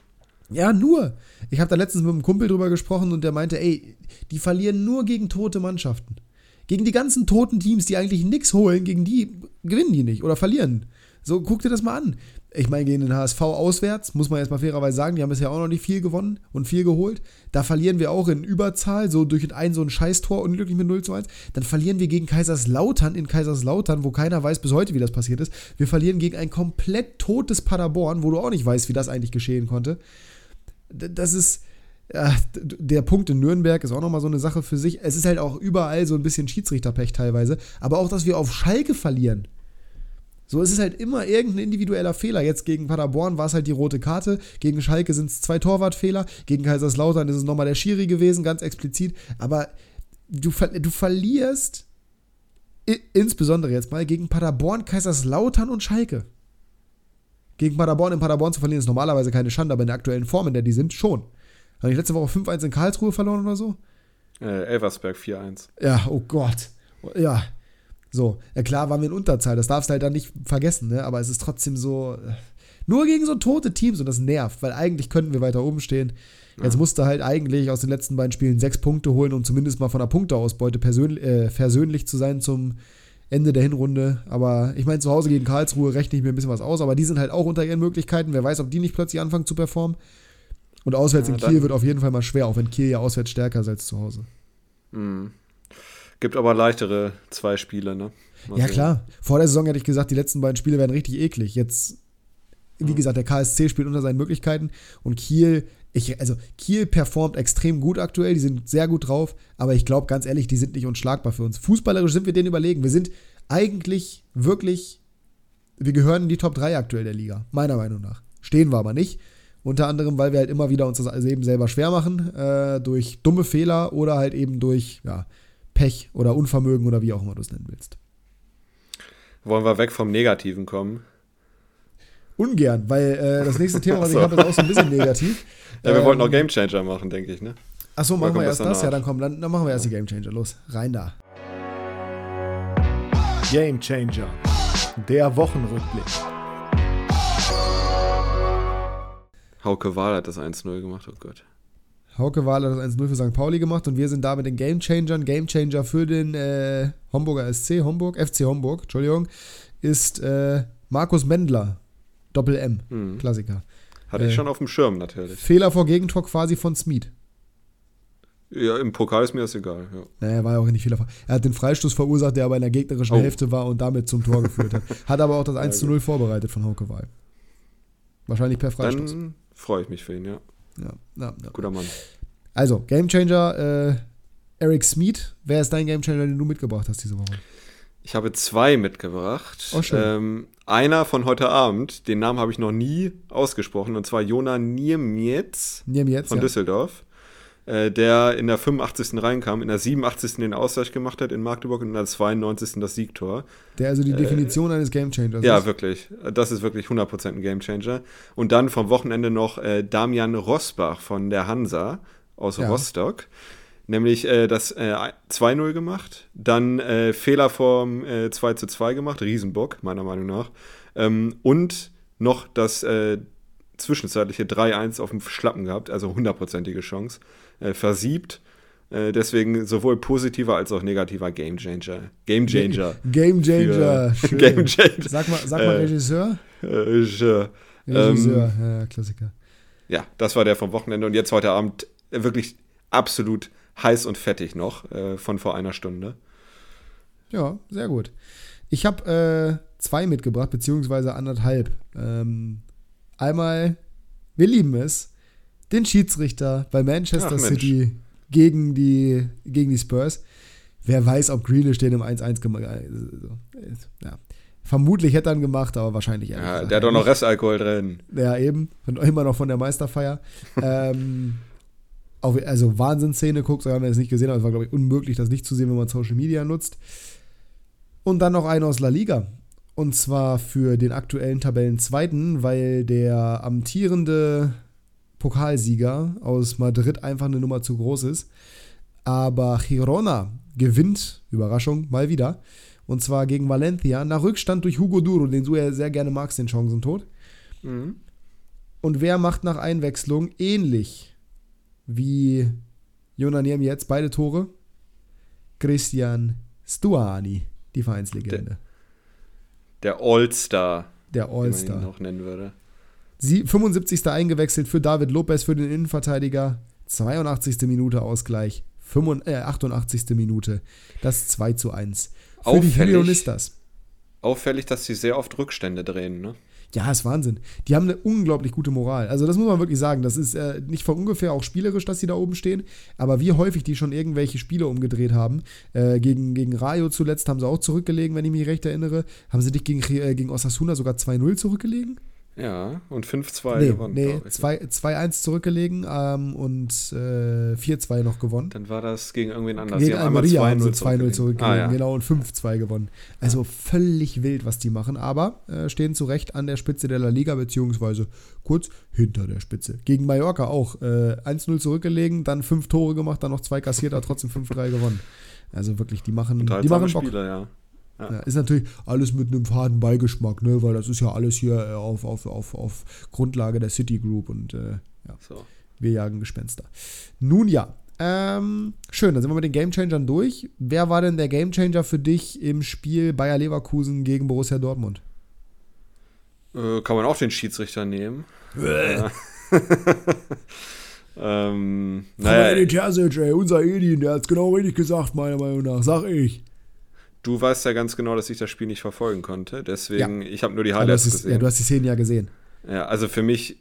Ja, nur. Ich habe da letztens mit einem Kumpel drüber gesprochen und der meinte, ey, die verlieren nur gegen tote Mannschaften. Gegen die ganzen toten Teams, die eigentlich nichts holen, gegen die gewinnen die nicht oder verlieren. So, guck dir das mal an. Ich meine, gegen den HSV auswärts, muss man jetzt mal fairerweise sagen, die haben bisher auch noch nicht viel gewonnen und viel geholt. Da verlieren wir auch in Überzahl, so durch ein so ein Scheißtor, unglücklich mit 0 zu 1. Dann verlieren wir gegen Kaiserslautern in Kaiserslautern, wo keiner weiß bis heute, wie das passiert ist. Wir verlieren gegen ein komplett totes Paderborn, wo du auch nicht weißt, wie das eigentlich geschehen konnte das ist. Ja, der Punkt in Nürnberg ist auch nochmal so eine Sache für sich. Es ist halt auch überall so ein bisschen Schiedsrichterpech teilweise. Aber auch, dass wir auf Schalke verlieren. So, es ist halt immer irgendein individueller Fehler. Jetzt gegen Paderborn war es halt die rote Karte. Gegen Schalke sind es zwei Torwartfehler. Gegen Kaiserslautern ist es nochmal der Schiri gewesen, ganz explizit. Aber du, du verlierst insbesondere jetzt mal gegen Paderborn, Kaiserslautern und Schalke. Gegen Paderborn in Paderborn zu verlieren ist normalerweise keine Schande, aber in der aktuellen Form, in der die sind, schon. Habe ich letzte Woche 5-1 in Karlsruhe verloren oder so? Äh, Elversberg 4-1. Ja, oh Gott. Ja. So, ja klar waren wir in Unterzahl, das darfst du halt dann nicht vergessen, ne? aber es ist trotzdem so, äh, nur gegen so tote Teams und das nervt, weil eigentlich könnten wir weiter oben stehen. Jetzt musste halt eigentlich aus den letzten beiden Spielen sechs Punkte holen, um zumindest mal von der Punkteausbeute persönlich, äh, versöhnlich zu sein zum Ende der Hinrunde. Aber ich meine, zu Hause gegen Karlsruhe rechne ich mir ein bisschen was aus, aber die sind halt auch unter ihren Möglichkeiten. Wer weiß, ob die nicht plötzlich anfangen zu performen. Und auswärts ja, in Kiel wird auf jeden Fall mal schwer, auch wenn Kiel ja auswärts stärker ist als zu Hause. Mhm. Gibt aber leichtere zwei Spiele, ne? Mal ja, sehen. klar. Vor der Saison hätte ich gesagt, die letzten beiden Spiele werden richtig eklig. Jetzt, wie mhm. gesagt, der KSC spielt unter seinen Möglichkeiten und Kiel, ich, also Kiel performt extrem gut aktuell, die sind sehr gut drauf, aber ich glaube ganz ehrlich, die sind nicht unschlagbar für uns. Fußballerisch sind wir denen überlegen. Wir sind eigentlich wirklich, wir gehören in die Top 3 aktuell der Liga, meiner Meinung nach. Stehen wir aber nicht. Unter anderem, weil wir halt immer wieder uns das eben selber schwer machen, äh, durch dumme Fehler oder halt eben durch ja, Pech oder Unvermögen oder wie auch immer du es nennen willst. Wollen wir weg vom Negativen kommen? Ungern, weil äh, das nächste Thema, was ich habe, ist auch so ein bisschen negativ. Ja, wir ähm, wollten auch Game Changer machen, denke ich, ne? Achso, machen wir erst das? Ja, dann komm, dann, dann machen wir erst die Game Changer. Los, rein da. Game Changer. Der Wochenrückblick. Hauke Wahl hat das 1-0 gemacht, oh Gott. Hauke Wahl hat das 1-0 für St. Pauli gemacht und wir sind da mit den Game Changern. Game Changer für den äh, Homburger SC, Homburg, FC Homburg, Entschuldigung, ist äh, Markus Mendler. Doppel M, mhm. Klassiker. Hatte äh, ich schon auf dem Schirm natürlich. Fehler vor Gegentor quasi von Smith. Ja, im Pokal ist mir das egal. Ja. Naja, er war ja auch nicht Fehler. Er hat den Freistoß verursacht, der aber in der gegnerischen oh. Hälfte war und damit zum Tor geführt hat. *laughs* Hat aber auch das 1 zu 0 vorbereitet von Hauke Wahl. Wahrscheinlich per Freistoß. Dann freue ich mich für ihn, ja. Ja, ja, ja. Guter Mann. Also, Gamechanger, äh, Eric Smith. Wer ist dein Gamechanger, den du mitgebracht hast diese Woche? Ich habe zwei mitgebracht. Oh, schön. Ähm, einer von heute Abend, den Namen habe ich noch nie ausgesprochen, und zwar Jona Niemietz, Niemietz von ja. Düsseldorf, äh, der in der 85. reinkam, in der 87. den Ausgleich gemacht hat in Magdeburg und in der 92. das Siegtor. Der also die äh, Definition äh, eines Gamechangers ist. Ja, wirklich. Das ist wirklich 100% ein Gamechanger. Und dann vom Wochenende noch äh, Damian Rosbach von der Hansa aus ja. Rostock nämlich äh, das äh, 2-0 gemacht, dann äh, Fehler vom äh, 2 2 gemacht, Riesenbock, meiner Meinung nach, ähm, und noch das äh, zwischenzeitliche 3-1 auf dem Schlappen gehabt, also hundertprozentige Chance, äh, versiebt. Äh, deswegen sowohl positiver als auch negativer Game Changer. Game Changer. Game Changer. *laughs* Game Changer. Sag mal, sag mal Regisseur. Regisseur. Regisseur, ähm, ja, Klassiker. Ja, das war der vom Wochenende und jetzt heute Abend wirklich absolut heiß und fettig noch äh, von vor einer Stunde. Ja, sehr gut. Ich habe äh, zwei mitgebracht, beziehungsweise anderthalb. Ähm, einmal, wir lieben es, den Schiedsrichter bei Manchester Ach, City gegen die, gegen die Spurs. Wer weiß, ob Grealish den im 1-1 gemacht hat. Ja. Vermutlich hätte er ihn gemacht, aber wahrscheinlich Ja, der hat doch noch Restalkohol drin. Ja, eben. Immer noch von der Meisterfeier. *laughs* ähm, auch, also Wahnsinnsszene guckt, so haben wir es nicht gesehen, aber es war, glaube ich, unmöglich, das nicht zu sehen, wenn man Social Media nutzt. Und dann noch eine aus La Liga. Und zwar für den aktuellen Tabellenzweiten, weil der amtierende Pokalsieger aus Madrid einfach eine Nummer zu groß ist. Aber Girona gewinnt, Überraschung, mal wieder. Und zwar gegen Valencia, nach Rückstand durch Hugo Duro, den du ja sehr gerne magst, den Chancentod. Mhm. Und wer macht nach Einwechslung ähnlich wie Jonaniam jetzt beide Tore. Christian Stuani, die Vereinslegende. Der, All-Star. Der All-Star. Noch nennen würde. Sie, 75. eingewechselt für David Lopez für den Innenverteidiger. 82. Minute Ausgleich. 85, äh, 88. Minute. Das 2 zu 1. Für auffällig, die das. Auffällig, dass sie sehr oft Rückstände drehen, ne? Ja, ist Wahnsinn. Die haben eine unglaublich gute Moral. Also, das muss man wirklich sagen. Das ist äh, nicht von ungefähr auch spielerisch, dass sie da oben stehen. Aber wie häufig die schon irgendwelche Spiele umgedreht haben. Äh, gegen, gegen Rayo zuletzt haben sie auch zurückgelegen, wenn ich mich recht erinnere. Haben sie dich gegen, äh, gegen Osasuna sogar 2-0 zurückgelegen? Ja, und 5-2 nee, gewonnen. Nee, 2-1 zurückgelegen ähm, und äh, 4-2 noch gewonnen. Dann war das gegen irgendwen anders. Gegen Almeria haben sie 2-0 zurückgelegen, ah, ja. genau, und 5-2 gewonnen. Also ja. völlig wild, was die machen, aber äh, stehen zu Recht an der Spitze der La Liga, beziehungsweise kurz hinter der Spitze. Gegen Mallorca auch äh, 1-0 zurückgelegen, dann 5 Tore gemacht, dann noch 2 kassiert, aber trotzdem 5-3 gewonnen. Also wirklich, die machen, die machen Bock. Spieler, ja. Ja. Ja, ist natürlich alles mit einem faden Beigeschmack, ne? weil das ist ja alles hier äh, auf, auf, auf, auf Grundlage der City Group und äh, ja, so. wir jagen Gespenster. Nun ja, ähm, schön, dann sind wir mit den Gamechangern durch. Wer war denn der Gamechanger für dich im Spiel Bayer Leverkusen gegen Borussia Dortmund? Äh, kann man auch den Schiedsrichter nehmen. Äh. *laughs* ähm, naja, Edin Terzic, ey, unser Edin, der hat's genau richtig gesagt, meiner Meinung nach, sag ich. Du weißt ja ganz genau, dass ich das Spiel nicht verfolgen konnte, deswegen, ja. ich habe nur die Highlights ja, gesehen. Ja, du hast die Szenen ja gesehen. Ja, also für mich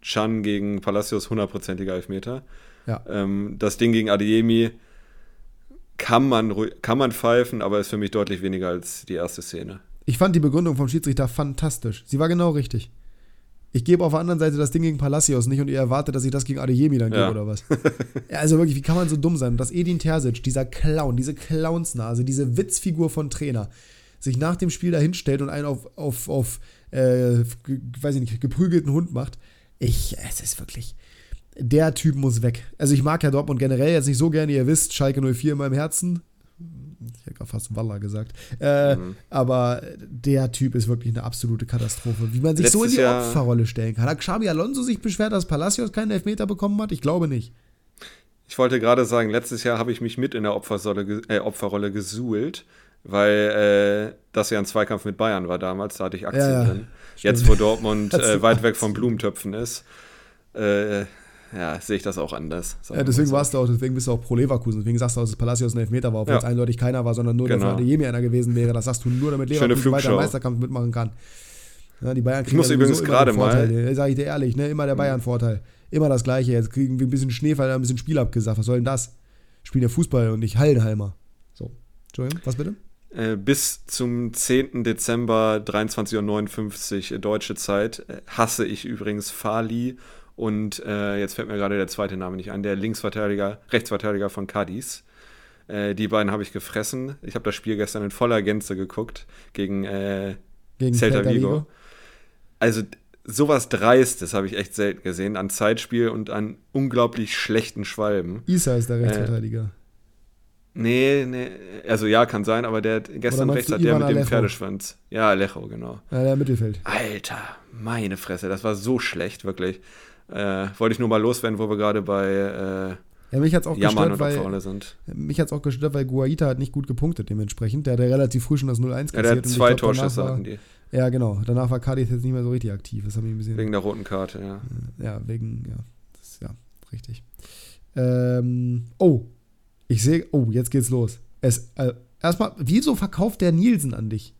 Chan gegen Palacios hundertprozentiger Elfmeter. Ja. Ähm, das Ding gegen Adiemi kann man, kann man pfeifen, aber ist für mich deutlich weniger als die erste Szene. Ich fand die Begründung vom Schiedsrichter fantastisch. Sie war genau richtig. Ich gebe auf der anderen Seite das Ding gegen Palacios nicht und ihr erwartet, dass ich das gegen Adeyemi dann gebe oder was. *laughs* ja, also wirklich, wie kann man so dumm sein? Und dass Edin Terzic, dieser Clown, diese Clownsnase, diese Witzfigur von Trainer, sich nach dem Spiel dahinstellt und einen auf, auf, auf äh, weiß ich nicht, geprügelten Hund macht. Ich, es ist wirklich, der Typ muss weg. Also ich mag ja Dortmund generell jetzt nicht so gerne, ihr wisst, Schalke 04 in meinem Herzen. Ich hätte gerade fast Waller gesagt. Äh, mhm. Aber der Typ ist wirklich eine absolute Katastrophe. Wie man sich Letztes so in die Jahr Opferrolle stellen kann. Hat Xabi Alonso sich beschwert, dass Palacios keinen Elfmeter bekommen hat? Ich glaube nicht. Ich wollte gerade sagen, letztes Jahr habe ich mich mit in der Opferrolle, äh, Opferrolle gesuhlt, weil äh, das ja ein Zweikampf mit Bayern war damals, da hatte ich Aktien ja, drin. Jetzt, wo Dortmund *laughs* äh, weit weg von Blumentöpfen ist, äh, ja, sehe ich das auch anders. Ja, deswegen so. warst du auch, deswegen bist du auch pro Leverkusen. Deswegen sagst du auch, dass Palacios ein Elfmeter war, obwohl ja. es eindeutig keiner war, sondern nur, genau. dass Adeyemi einer gewesen wäre. Das sagst du nur, damit Leverkusen weiter im Meisterkampf mitmachen kann. Ja, die Bayern kriegen ich muss ja übrigens gerade mal. Sag ich dir ehrlich, ne? Immer der mhm. Bayern-Vorteil. Immer das Gleiche. Jetzt kriegen wir ein bisschen Schneefall, ein bisschen Spiel abgesagt. Was soll denn das? Spielen ja Fußball und nicht Hallenhalmer. So. Entschuldigung, was bitte? Äh, bis zum 10. Dezember 23.59 Uhr deutsche Zeit äh, hasse ich übrigens Fali und äh, jetzt fällt mir gerade der zweite Name nicht an, der Linksverteidiger, Rechtsverteidiger von Cadiz. Äh, die beiden habe ich gefressen. Ich habe das Spiel gestern in voller Gänze geguckt gegen, äh, gegen Celta, Celta Vigo. Vigo. Also sowas Dreistes habe ich echt selten gesehen an Zeitspiel und an unglaublich schlechten Schwalben. Isa ist der äh, Rechtsverteidiger. Nee, nee, also ja, kann sein, aber der gestern rechts hat der mit Alejo? dem Pferdeschwanz. Ja, Alejo, genau. Ja, der Mittelfeld. Alter, meine Fresse, das war so schlecht, wirklich. Äh, wollte ich nur mal loswerden, wo wir gerade bei äh, ja, mich hat's auch gestört, weil, sind. Mich hat es auch gestört, weil Guaita hat nicht gut gepunktet dementsprechend. Der hat ja relativ früh schon das 0-1 kassiert. Ja, der hat zwei Torschüsse hatten die. Ja, genau. Danach war Cardiff jetzt nicht mehr so richtig aktiv. Das ein bisschen, wegen der roten Karte, ja. Ja, wegen, ja. Das, ja, richtig. Ähm, oh, ich sehe, oh, jetzt geht's los. Es, äh, erstmal, wieso verkauft der Nielsen an dich?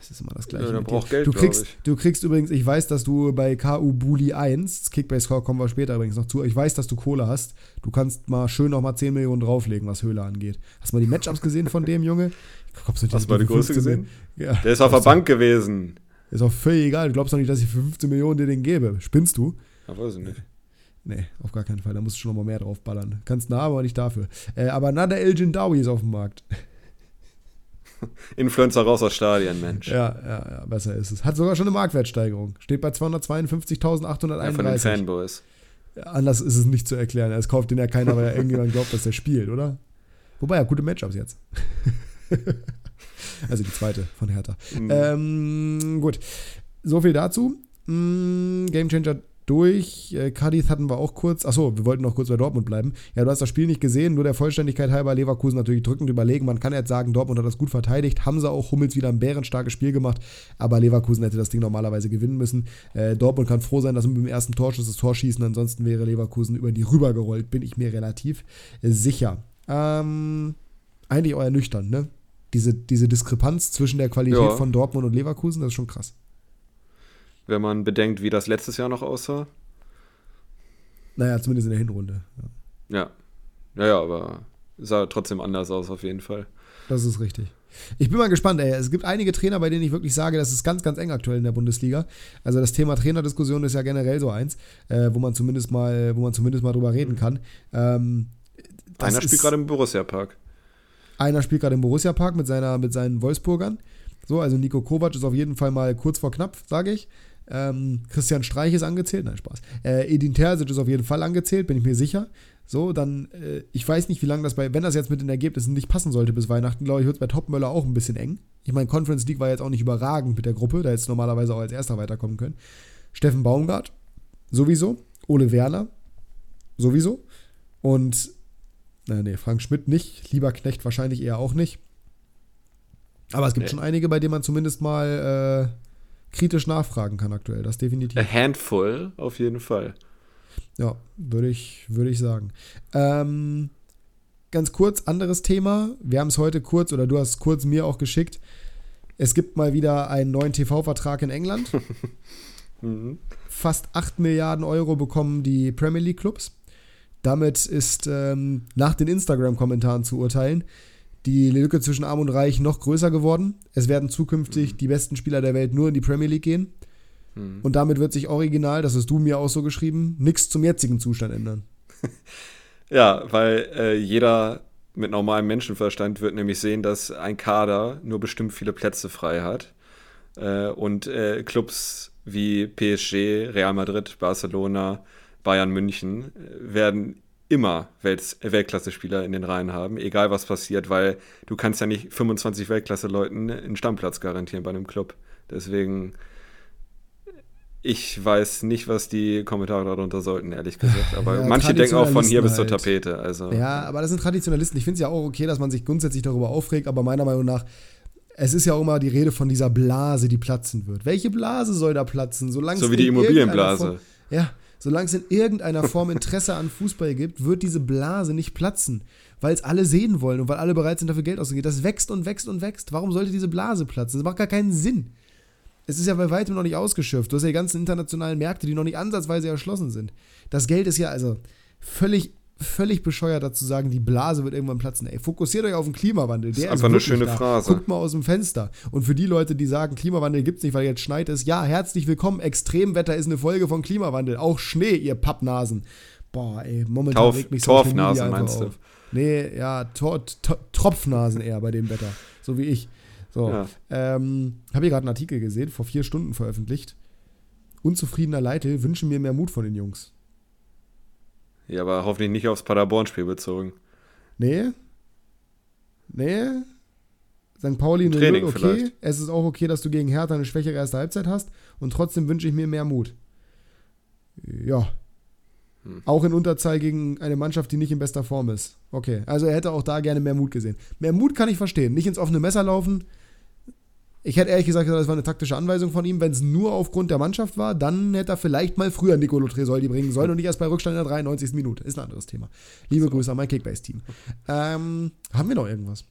Es ist immer das Gleiche. Ja, braucht Geld, du kriegst, du kriegst übrigens, ich weiß, dass du bei KU Bully 1, Kickbase kommen wir später übrigens noch zu, ich weiß, dass du Kohle hast. Du kannst mal schön noch mal 10 Millionen drauflegen, was Höhle angeht. Hast du mal die Matchups gesehen von dem Junge? Glaubst du, Hast du mal die Größe gesehen? Ja. Der ist auf der Bank gewesen. Ist auch völlig egal. Du glaubst doch nicht, dass ich für 15 Millionen dir den gebe. Spinnst du? Ja, weiß ich nicht. Nee, auf gar keinen Fall. Da musst du schon noch mal mehr draufballern. Kannst nah, aber nicht dafür. Äh, aber Nada El Jindawi ist auf dem Markt. *laughs* Influencer raus aus Stadien, Mensch. Ja, ja, ja, besser ist es. Hat sogar schon eine Marktwertsteigerung. Steht bei 252.831. Ja, von den Fanboys. Anders ist es nicht zu erklären. Es kauft den ja keiner, weil er *laughs* irgendjemand glaubt, dass er spielt, oder? Wobei, ja, gute Matchups jetzt. *laughs* also die zweite von Hertha. Mhm. Ähm, gut. So viel dazu. Mm, Gamechanger durch. Äh, Cadiz hatten wir auch kurz. Achso, wir wollten noch kurz bei Dortmund bleiben. Ja, du hast das Spiel nicht gesehen, nur der Vollständigkeit halber Leverkusen natürlich drückend überlegen. Man kann jetzt sagen, Dortmund hat das gut verteidigt. Haben sie auch Hummels wieder ein bärenstarkes Spiel gemacht, aber Leverkusen hätte das Ding normalerweise gewinnen müssen. Äh, Dortmund kann froh sein, dass sie mit dem ersten Torschuss das Tor schießen, ansonsten wäre Leverkusen über die rübergerollt, bin ich mir relativ äh, sicher. Ähm, eigentlich euer nüchtern, ne? Diese, diese Diskrepanz zwischen der Qualität ja. von Dortmund und Leverkusen, das ist schon krass wenn man bedenkt, wie das letztes Jahr noch aussah. Naja, zumindest in der Hinrunde. Ja. Ja, ja, ja aber sah trotzdem anders aus auf jeden Fall. Das ist richtig. Ich bin mal gespannt, ey. Es gibt einige Trainer, bei denen ich wirklich sage, das ist ganz, ganz eng aktuell in der Bundesliga. Also das Thema Trainerdiskussion ist ja generell so eins, äh, wo man zumindest mal, wo man zumindest mal drüber reden kann. Ähm, einer spielt gerade im Borussia Park. Einer spielt gerade im Borussia Park mit, seiner, mit seinen Wolfsburgern. So, also Nico Kovac ist auf jeden Fall mal kurz vor knapp, sage ich. Ähm, Christian Streich ist angezählt, nein, Spaß. Äh, Edin Terzic ist auf jeden Fall angezählt, bin ich mir sicher. so, dann, äh, ich weiß nicht, wie lange das bei, wenn das jetzt mit den Ergebnissen nicht passen sollte bis Weihnachten, glaube ich, wird es bei Topmöller auch ein bisschen eng. Ich meine, Conference League war jetzt auch nicht überragend mit der Gruppe, da jetzt normalerweise auch als Erster weiterkommen können. Steffen Baumgart, sowieso. Ole Werner, sowieso. Und, äh, nee, Frank Schmidt nicht. Lieber Knecht wahrscheinlich eher auch nicht. Aber es gibt nee. schon einige, bei denen man zumindest mal äh, kritisch nachfragen kann aktuell. Das definitiv. A handful, auf jeden Fall. Ja, würde ich, würde ich sagen. Ähm, ganz kurz, anderes Thema. Wir haben es heute kurz, oder du hast kurz mir auch geschickt. Es gibt mal wieder einen neuen TV-Vertrag in England. *laughs* mhm. Fast 8 Milliarden Euro bekommen die Premier League-Clubs. Damit ist ähm, nach den Instagram-Kommentaren zu urteilen die Lücke zwischen Arm und Reich noch größer geworden. Es werden zukünftig mhm. die besten Spieler der Welt nur in die Premier League gehen. Mhm. Und damit wird sich original, das hast du mir auch so geschrieben, nichts zum jetzigen Zustand ändern. *laughs* ja, weil äh, jeder mit normalem Menschenverstand wird nämlich sehen, dass ein Kader nur bestimmt viele Plätze frei hat. Äh, und äh, Clubs wie PSG, Real Madrid, Barcelona, Bayern München äh, werden immer Welt Weltklasse-Spieler in den Reihen haben, egal was passiert, weil du kannst ja nicht 25 Weltklasse-Leuten einen Stammplatz garantieren bei einem Club. Deswegen ich weiß nicht, was die Kommentare darunter sollten, ehrlich gesagt. Aber *laughs* ja, manche denken auch von hier bis zur Tapete. Also. Ja, aber das sind Traditionalisten. Ich finde es ja auch okay, dass man sich grundsätzlich darüber aufregt, aber meiner Meinung nach, es ist ja auch immer die Rede von dieser Blase, die platzen wird. Welche Blase soll da platzen? Solange so wie die Immobilienblase. Form, ja, solange es in irgendeiner Form Interesse an Fußball gibt, wird diese Blase nicht platzen. Weil es alle sehen wollen und weil alle bereit sind, dafür Geld auszugeben. Das wächst und wächst und wächst. Warum sollte diese Blase platzen? Das macht gar keinen Sinn es ist ja bei weitem noch nicht ausgeschöpft. Du hast ja die ganzen internationalen Märkte, die noch nicht ansatzweise erschlossen sind. Das Geld ist ja also völlig, völlig bescheuert dazu sagen, die Blase wird irgendwann platzen. Ey, fokussiert euch auf den Klimawandel. Der das ist einfach eine schöne da. Phrase. Guckt mal aus dem Fenster. Und für die Leute, die sagen, Klimawandel gibt es nicht, weil jetzt schneit es, ja, herzlich willkommen. Extremwetter ist eine Folge von Klimawandel. Auch Schnee, ihr Pappnasen. Boah, ey, momentan Tauf, regt mich Torfnasen meinst du? Nee, ja, Tor, Tropfnasen eher bei dem Wetter. So wie ich. So, ja. ähm, habe hier gerade einen Artikel gesehen, vor vier Stunden veröffentlicht. Unzufriedener Leite wünschen mir mehr Mut von den Jungs. Ja, aber hoffentlich nicht aufs Paderborn-Spiel bezogen. Nee. Nee. St. Pauli eine Training 0, okay. Vielleicht. Es ist auch okay, dass du gegen Hertha eine schwächere erste Halbzeit hast. Und trotzdem wünsche ich mir mehr Mut. Ja. Hm. Auch in Unterzahl gegen eine Mannschaft, die nicht in bester Form ist. Okay. Also er hätte auch da gerne mehr Mut gesehen. Mehr Mut kann ich verstehen. Nicht ins offene Messer laufen, ich hätte ehrlich gesagt das war eine taktische Anweisung von ihm. Wenn es nur aufgrund der Mannschaft war, dann hätte er vielleicht mal früher Nicolo Tresoldi bringen sollen und nicht erst bei Rückstand in der 93. Minute. Ist ein anderes Thema. Liebe so. Grüße an mein Kickbase-Team. Ähm, haben wir noch irgendwas?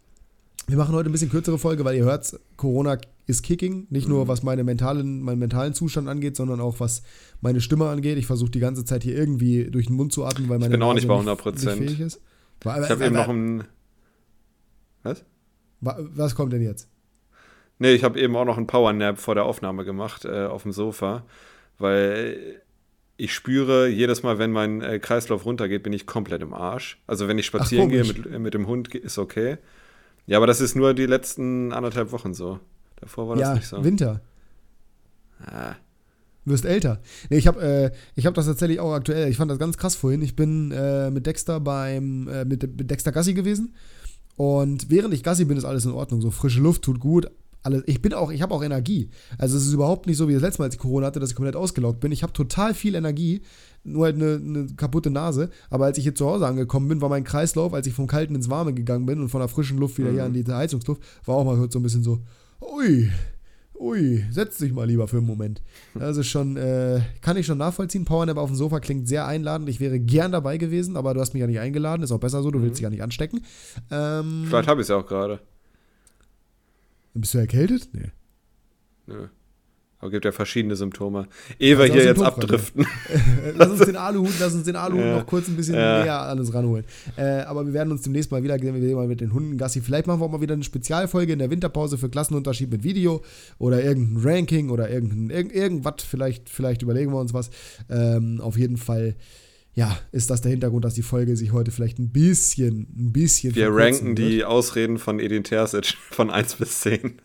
Wir machen heute ein bisschen kürzere Folge, weil ihr hört, Corona ist kicking. Nicht nur mhm. was meine mentalen, meinen mentalen Zustand angeht, sondern auch was meine Stimme angeht. Ich versuche die ganze Zeit hier irgendwie durch den Mund zu atmen, weil meine Ich bin auch nicht bei 100 Prozent. Ich habe eben noch ein. Was? Was kommt denn jetzt? Nee, ich habe eben auch noch einen Powernap vor der Aufnahme gemacht äh, auf dem Sofa, weil ich spüre, jedes Mal, wenn mein äh, Kreislauf runtergeht, bin ich komplett im Arsch. Also wenn ich spazieren Ach, gehe mit, äh, mit dem Hund, ist okay. Ja, aber das ist nur die letzten anderthalb Wochen so. Davor war das ja, nicht so. Winter. Ah. Du wirst älter. Nee, ich habe äh, hab das tatsächlich auch aktuell. Ich fand das ganz krass vorhin. Ich bin äh, mit Dexter beim äh, mit, mit Dexter Gassi gewesen. Und während ich Gassi bin, ist alles in Ordnung. So frische Luft tut gut, alles. Ich bin auch, ich habe auch Energie. Also es ist überhaupt nicht so wie das letzte Mal, als ich Corona hatte, dass ich komplett ausgelaugt bin. Ich habe total viel Energie, nur halt eine, eine, kaputte Nase. Aber als ich hier zu Hause angekommen bin, war mein Kreislauf, als ich vom Kalten ins Warme gegangen bin und von der frischen Luft wieder mhm. hier an die Heizungsluft, war auch mal so ein bisschen so, ui, ui, setz dich mal lieber für einen Moment. Also schon, äh, kann ich schon nachvollziehen. Powernap auf dem Sofa klingt sehr einladend. Ich wäre gern dabei gewesen, aber du hast mich ja nicht eingeladen. Ist auch besser so, du willst mhm. dich ja nicht anstecken. Ähm, Vielleicht habe ich es ja auch gerade. Bist du erkältet? Nee. Nö. Aber gibt ja verschiedene Symptome. Ehe wir hier jetzt abdriften. *laughs* lass uns den Aluhut, lass uns den Aluhut ja. noch kurz ein bisschen ja. näher an uns ranholen. Äh, aber wir werden uns demnächst mal wieder, wir mal mit den Hunden Gassi. Vielleicht machen wir auch mal wieder eine Spezialfolge in der Winterpause für Klassenunterschied mit Video oder irgendein Ranking oder irgendein, irgend, irgendwas. Vielleicht, vielleicht überlegen wir uns was. Ähm, auf jeden Fall ja, ist das der Hintergrund, dass die Folge sich heute vielleicht ein bisschen, ein bisschen. Wir ranken die Ausreden von Edin Terzic *laughs* von 1 bis 10.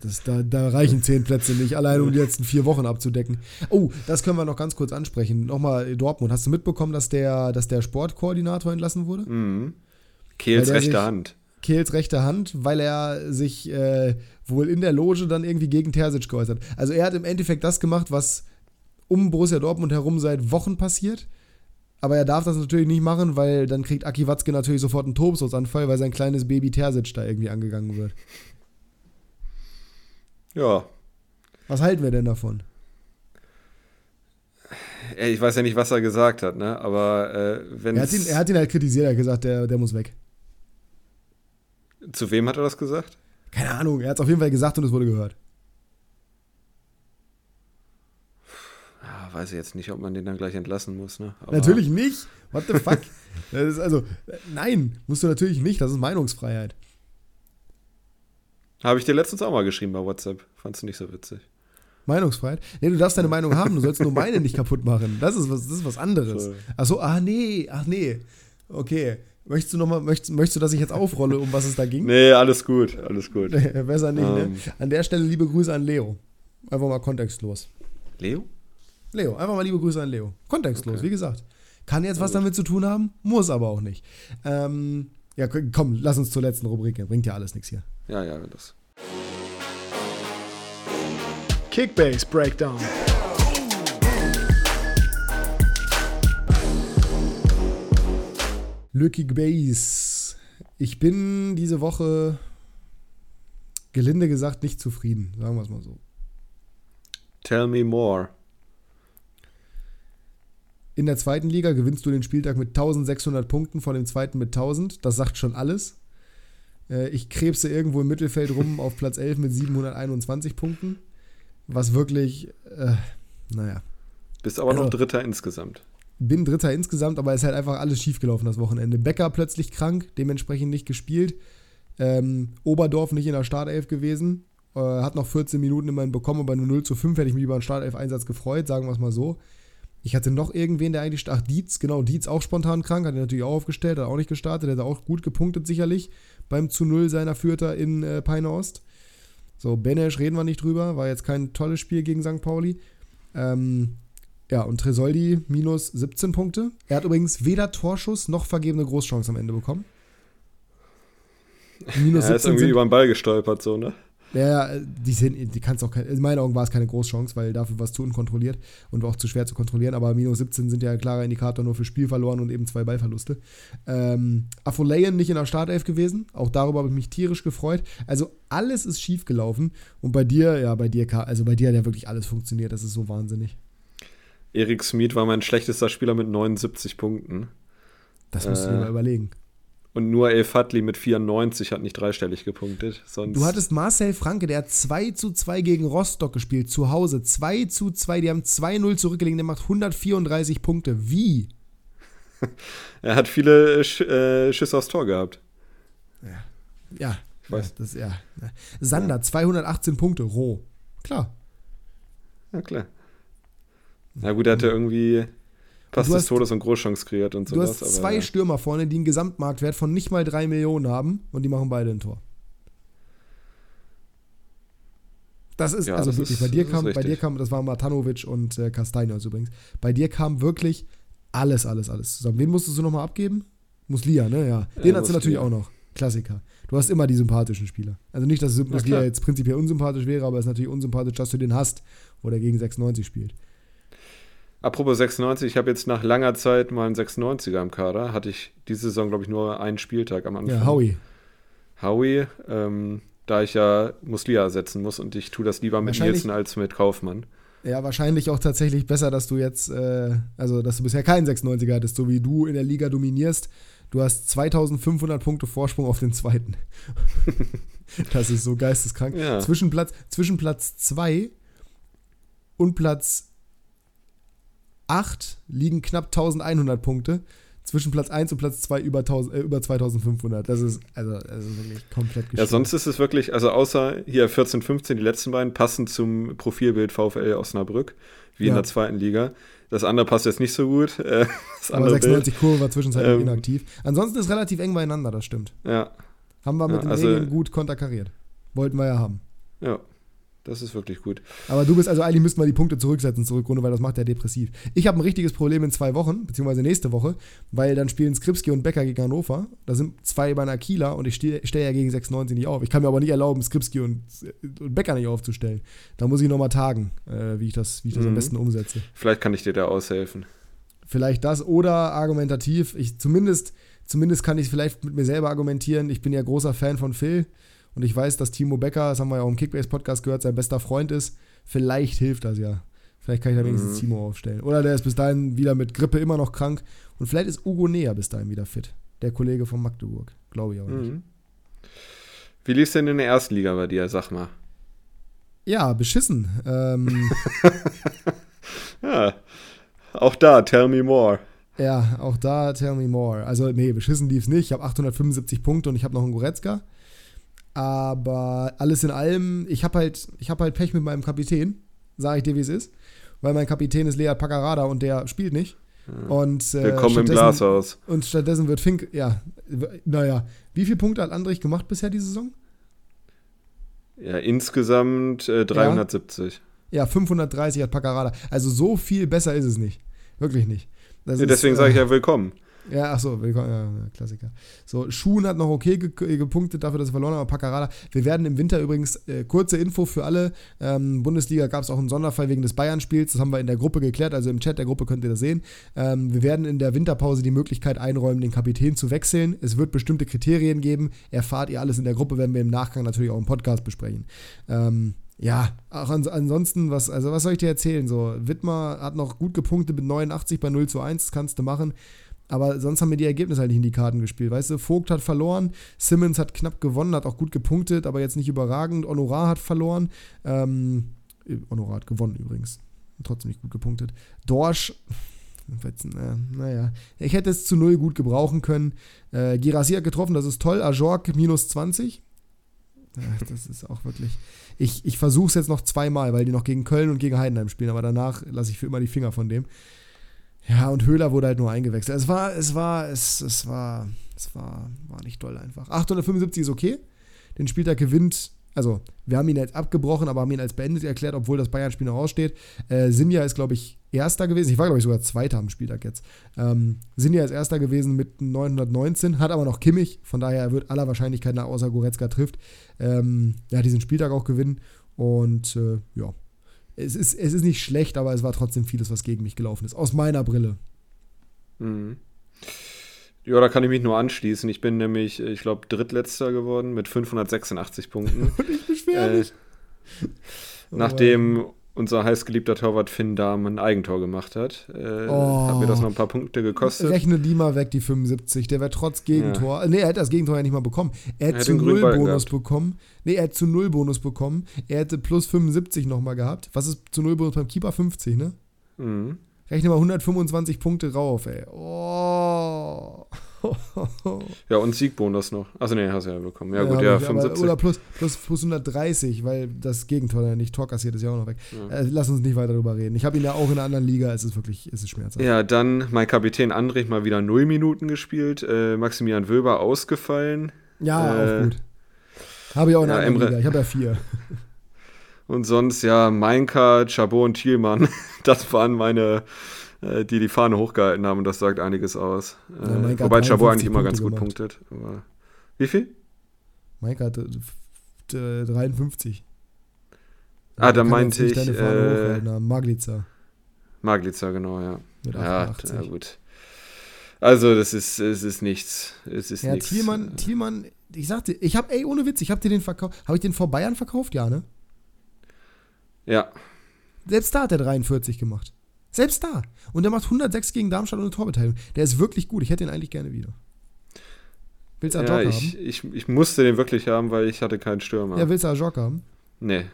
Das, da, da reichen zehn Plätze nicht, allein um die letzten vier Wochen abzudecken. Oh, das können wir noch ganz kurz ansprechen. Nochmal Dortmund. Hast du mitbekommen, dass der, dass der Sportkoordinator entlassen wurde? Mhm. Kehls rechte sich, Hand. Kehls rechte Hand, weil er sich äh, wohl in der Loge dann irgendwie gegen Terzic geäußert. Also er hat im Endeffekt das gemacht, was um Borussia Dortmund herum seit Wochen passiert. Aber er darf das natürlich nicht machen, weil dann kriegt Aki Watzke natürlich sofort einen Tobsuchtsanfall, weil sein kleines Baby Terzic da irgendwie angegangen wird. Ja. Was halten wir denn davon? Ich weiß ja nicht, was er gesagt hat, ne? Aber äh, wenn. Er hat, ihn, er hat ihn halt kritisiert, er hat gesagt, der, der muss weg. Zu wem hat er das gesagt? Keine Ahnung, er hat es auf jeden Fall gesagt und es wurde gehört. Ja, weiß ich jetzt nicht, ob man den dann gleich entlassen muss, ne? Aber natürlich nicht. What the fuck? *laughs* also, nein, musst du natürlich nicht. Das ist Meinungsfreiheit. Habe ich dir letztens auch mal geschrieben bei WhatsApp. Fandst du nicht so witzig. Meinungsfreiheit? Nee, du darfst deine Meinung haben, du sollst nur meine nicht kaputt machen. Das ist was, das ist was anderes. Achso, ach nee, ach nee. Okay. Möchtest du noch mal, möchtest, möchtest du, dass ich jetzt aufrolle, um was es da ging? Nee, alles gut, alles gut. *laughs* Besser nicht, um. ne? Ähm. An der Stelle liebe Grüße an Leo. Einfach mal kontextlos. Leo? Leo, einfach mal liebe Grüße an Leo. Kontextlos, okay. wie gesagt. Kann jetzt was damit zu tun haben, muss aber auch nicht. Ähm, ja, komm, lass uns zur letzten Rubrik. Bringt ja alles nichts hier. Ja, ja, das. Kickbase Breakdown. Le Kickbase. Ich bin diese Woche gelinde gesagt nicht zufrieden, sagen wir es mal so. Tell me more. In der zweiten Liga gewinnst du den Spieltag mit 1600 Punkten, von dem zweiten mit 1000. Das sagt schon alles. Äh, ich krebse irgendwo im Mittelfeld rum auf Platz 11 mit 721 Punkten. Was wirklich, äh, naja. Bist aber also, noch Dritter insgesamt. Bin Dritter insgesamt, aber es ist halt einfach alles schiefgelaufen das Wochenende. Becker plötzlich krank, dementsprechend nicht gespielt. Ähm, Oberdorf nicht in der Startelf gewesen. Äh, hat noch 14 Minuten immerhin bekommen, aber nur 0 zu 5 hätte ich mich über einen Startelf-Einsatz gefreut, sagen wir es mal so. Ich hatte noch irgendwen, der eigentlich, ach, Dietz, genau, Dietz auch spontan krank, hat er natürlich auch aufgestellt, hat auch nicht gestartet, der hat auch gut gepunktet sicherlich beim zu Null seiner Fürther in äh, Peine Ost. So, Benesch reden wir nicht drüber, war jetzt kein tolles Spiel gegen St. Pauli. Ähm, ja, und Tresoldi minus 17 Punkte. Er hat übrigens weder Torschuss noch vergebene Großchance am Ende bekommen. Minus er ist irgendwie über den Ball gestolpert, so, ne? Ja, die, sind, die kannst auch in meinen Augen war es keine Großchance, weil dafür war es zu unkontrolliert und auch zu schwer zu kontrollieren. Aber minus 17 sind ja ein klarer Indikator nur für Spiel verloren und eben zwei Ballverluste. Ähm, Afolayan nicht in der Startelf gewesen. Auch darüber habe ich mich tierisch gefreut. Also alles ist schief gelaufen. Und bei dir, ja, bei dir, also bei dir hat ja wirklich alles funktioniert. Das ist so wahnsinnig. Erik Smith war mein schlechtester Spieler mit 79 Punkten. Das musst äh, du dir mal überlegen. Und nur El Fadli mit 94 hat nicht dreistellig gepunktet. Sonst du hattest Marcel Franke, der hat 2 zu 2 gegen Rostock gespielt, zu Hause. 2 zu 2, die haben 2-0 zurückgelegen, der macht 134 Punkte. Wie? *laughs* er hat viele Sch äh, Schüsse aufs Tor gehabt. Ja. Ja. Ich weiß. Ja, das, ja. Sander, ja. 218 Punkte, roh. Klar. Ja, klar. Na gut, er hatte irgendwie Pass des Todes und Großchance kreiert und sowas. Du hast zwei ja. Stürmer vorne, die einen Gesamtmarktwert von nicht mal drei Millionen haben und die machen beide ein Tor. Das ist, ja, also das wirklich, ist, bei dir kam, bei dir kam, das war Matanovic und äh, Castaños übrigens. Bei dir kam wirklich alles, alles, alles zusammen. Wen musstest du nochmal abgeben? Muslia, ne? Ja. Den ja, hast du natürlich auch noch. Klassiker. Du hast immer die sympathischen Spieler. Also nicht, dass Muslia jetzt prinzipiell unsympathisch wäre, aber es ist natürlich unsympathisch, dass du den hast, wo der gegen 96 spielt. Apropos 96, ich habe jetzt nach langer Zeit mal einen 96er im Kader. Hatte ich diese Saison, glaube ich, nur einen Spieltag am Anfang. Ja, Howie. Howie, ähm, da ich ja Muslia ersetzen muss und ich tue das lieber mit Nielsen als mit Kaufmann. Ja, wahrscheinlich auch tatsächlich besser, dass du jetzt, äh, also dass du bisher keinen 96er hattest, so wie du in der Liga dominierst. Du hast 2500 Punkte Vorsprung auf den zweiten. *laughs* das ist so geisteskrank. Ja. Zwischen, Platz, zwischen Platz 2 und Platz 8 liegen knapp 1100 Punkte. Zwischen Platz 1 und Platz 2 über, äh, über 2500. Das ist, also, das ist wirklich komplett gestört. Ja, sonst ist es wirklich, also außer hier 14, 15, die letzten beiden passen zum Profilbild VfL Osnabrück, wie ja. in der zweiten Liga. Das andere passt jetzt nicht so gut. Äh, Aber 96 Bild. Kurve war zwischenzeitlich ähm, inaktiv. Ansonsten ist relativ eng beieinander, das stimmt. Ja. Haben wir mit ja, den also, Regeln gut konterkariert. Wollten wir ja haben. Ja. Das ist wirklich gut. Aber du bist also eigentlich müssten wir die Punkte zurücksetzen zur Rückrunde, weil das macht ja depressiv. Ich habe ein richtiges Problem in zwei Wochen, beziehungsweise nächste Woche, weil dann spielen Skripski und Becker gegen Hannover. Da sind zwei bei einer Kieler und ich stehe steh ja gegen 96 nicht auf. Ich kann mir aber nicht erlauben, Skripski und, und Becker nicht aufzustellen. Da muss ich nochmal tagen, äh, wie ich das, wie ich das mhm. am besten umsetze. Vielleicht kann ich dir da aushelfen. Vielleicht das oder argumentativ. Ich zumindest, zumindest kann ich vielleicht mit mir selber argumentieren. Ich bin ja großer Fan von Phil. Und ich weiß, dass Timo Becker, das haben wir ja auch im Kickbase-Podcast gehört, sein bester Freund ist. Vielleicht hilft das ja. Vielleicht kann ich da wenigstens mhm. Timo aufstellen. Oder der ist bis dahin wieder mit Grippe immer noch krank. Und vielleicht ist Ugo Näher bis dahin wieder fit. Der Kollege von Magdeburg. Glaube ich aber nicht. Mhm. Wie lief es denn in der ersten Liga bei dir, sag mal? Ja, beschissen. Ähm, *laughs* ja, auch da, tell me more. Ja, auch da, tell me more. Also, nee, beschissen lief es nicht. Ich habe 875 Punkte und ich habe noch einen Goretzka. Aber alles in allem, ich habe halt, hab halt Pech mit meinem Kapitän, sage ich dir, wie es ist. Weil mein Kapitän ist Lea Paccarada und der spielt nicht. Und, äh, Willkommen im Glashaus. Und stattdessen wird Fink, ja, naja, wie viele Punkte hat Andrich gemacht bisher die Saison? Ja, insgesamt äh, 370. Ja. ja, 530 hat Paccarada. Also so viel besser ist es nicht. Wirklich nicht. Ja, deswegen sage ich äh, ja willkommen. Ja, ach so, willkommen, ja, Klassiker. So, Schuhen hat noch okay gepunktet dafür, dass er verloren hat, aber Paccarada. Wir werden im Winter übrigens, äh, kurze Info für alle, ähm, Bundesliga gab es auch einen Sonderfall wegen des Bayern-Spiels, das haben wir in der Gruppe geklärt, also im Chat der Gruppe könnt ihr das sehen. Ähm, wir werden in der Winterpause die Möglichkeit einräumen, den Kapitän zu wechseln. Es wird bestimmte Kriterien geben, erfahrt ihr alles in der Gruppe, werden wir im Nachgang natürlich auch im Podcast besprechen. Ähm, ja, auch ans ansonsten, was, also was soll ich dir erzählen? So, Wittmer hat noch gut gepunktet mit 89 bei 0 zu 1, das kannst du machen. Aber sonst haben mir die Ergebnisse halt nicht in die Karten gespielt. Weißt du, Vogt hat verloren, Simmons hat knapp gewonnen, hat auch gut gepunktet, aber jetzt nicht überragend. Honorar hat verloren. Ähm, Honorar hat gewonnen übrigens. Trotzdem nicht gut gepunktet. Dorsch, *laughs* äh, naja, ich hätte es zu null gut gebrauchen können. Äh, Girassi hat getroffen, das ist toll. Ajork minus 20. Ach, das ist auch wirklich. Ich, ich versuche es jetzt noch zweimal, weil die noch gegen Köln und gegen Heidenheim spielen, aber danach lasse ich für immer die Finger von dem. Ja, und Höhler wurde halt nur eingewechselt. Es war, es war, es, es war, es war, war nicht toll einfach. 875 ist okay. Den Spieltag gewinnt, also wir haben ihn jetzt abgebrochen, aber haben ihn als beendet erklärt, obwohl das Bayern-Spiel noch aussteht. Äh, Sinja ist, glaube ich, Erster gewesen. Ich war, glaube ich, sogar Zweiter am Spieltag jetzt. Ähm, Sinja ist Erster gewesen mit 919, hat aber noch Kimmich. Von daher wird aller Wahrscheinlichkeit nach, außer Goretzka trifft, ähm, ja, diesen Spieltag auch gewinnen. Und äh, ja, es ist, es ist nicht schlecht, aber es war trotzdem vieles, was gegen mich gelaufen ist. Aus meiner Brille. Mhm. Ja, da kann ich mich nur anschließen. Ich bin nämlich, ich glaube, drittletzter geworden mit 586 Punkten. *laughs* Und ich beschwere mich. Äh, nachdem unser heißgeliebter Torwart Finn Dahm ein Eigentor gemacht hat. Äh, oh. Hat mir das noch ein paar Punkte gekostet. Rechne die mal weg, die 75. Der wäre trotz Gegentor. Ja. Nee, er hätte das Gegentor ja nicht mal bekommen. Er hätte zu null Bonus bekommen. Nee, er hätte zu null Bonus bekommen. Er hätte plus 75 nochmal gehabt. Was ist zu null Bonus beim Keeper? 50, ne? Mhm. Rechne mal 125 Punkte rauf, ey. Oh. Ja, und Siegbonus noch. Achso, nee, hast du ja bekommen. Ja, gut, ja, ja 75. oder plus, plus, plus 130, weil das Gegentor ja nicht Tor kassiert ist ja auch noch weg. Ja. Äh, lass uns nicht weiter darüber reden. Ich habe ihn ja auch in einer anderen Liga, es ist wirklich, es ist schmerzhaft. Ja, dann mein Kapitän Andrich mal wieder 0 Minuten gespielt. Äh, Maximilian Wöber ausgefallen. Ja, äh, auch gut. Habe ich auch in einer anderen Liga. Ich habe ja vier. *laughs* Und sonst, ja, Meinka, Chabot und Thielmann. *laughs* Das waren meine die die Fahne hochgehalten haben und das sagt einiges aus. Ja, äh, wobei Chabot eigentlich immer ganz gut gemacht. punktet. Aber wie viel? Mike hat 53. Ah, da meinte ich. Äh, Maglica. Maglica, genau, ja. Mit ja, ja, gut. Also, das ist, es ist nichts. Es ist ja, nichts. Thielmann, Thielmann, ich sagte, ich habe, ey, ohne Witz, ich habe dir den verkauft. Habe ich den vor Bayern verkauft? Ja, ne? Ja. Selbst da hat er 43 gemacht. Selbst da. Und der macht 106 gegen Darmstadt ohne Torbeteiligung. Der ist wirklich gut. Ich hätte ihn eigentlich gerne wieder. Willst du Ajok ja, ich, haben? Ich, ich musste den wirklich haben, weil ich hatte keinen Stürmer. Ja, willst du Ajok haben? Nee.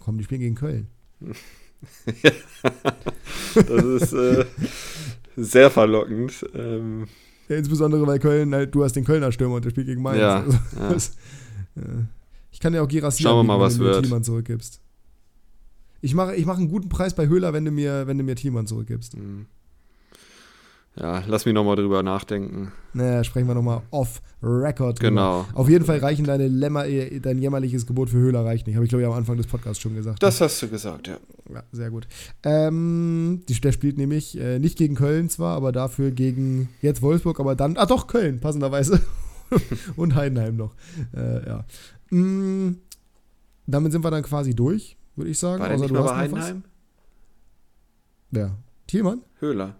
Komm, die spielen gegen Köln. *laughs* das ist äh, sehr verlockend. Ähm, ja, insbesondere, weil Köln halt, du hast den Kölner Stürmer und der spielt gegen Mainz. Ja, also, ja. *laughs* Das, ja. Ich kann dir auch Girassi Schauen wir mal, was wird. Wenn du zurückgibst. Ich mache ich mach einen guten Preis bei Höhler, wenn du mir, wenn du mir Thielmann zurückgibst. Mhm. Ja, lass mich nochmal drüber nachdenken. Naja, sprechen wir nochmal off-Record. Genau. Auf jeden Fall reichen deine Lämmer, äh, dein jämmerliches Gebot für Höhler reicht nicht. Habe ich, glaube ich, am Anfang des Podcasts schon gesagt. Das hast du gesagt, ja. Ja, sehr gut. Ähm, die, der spielt nämlich äh, nicht gegen Köln zwar, aber dafür gegen jetzt Wolfsburg, aber dann, ah doch, Köln, passenderweise. *laughs* Und Heidenheim noch. Äh, ja. Mm, damit sind wir dann quasi durch, würde ich sagen. War der Außer nicht du mal bei? Heidenheim? Wer? Thielmann? Höhler.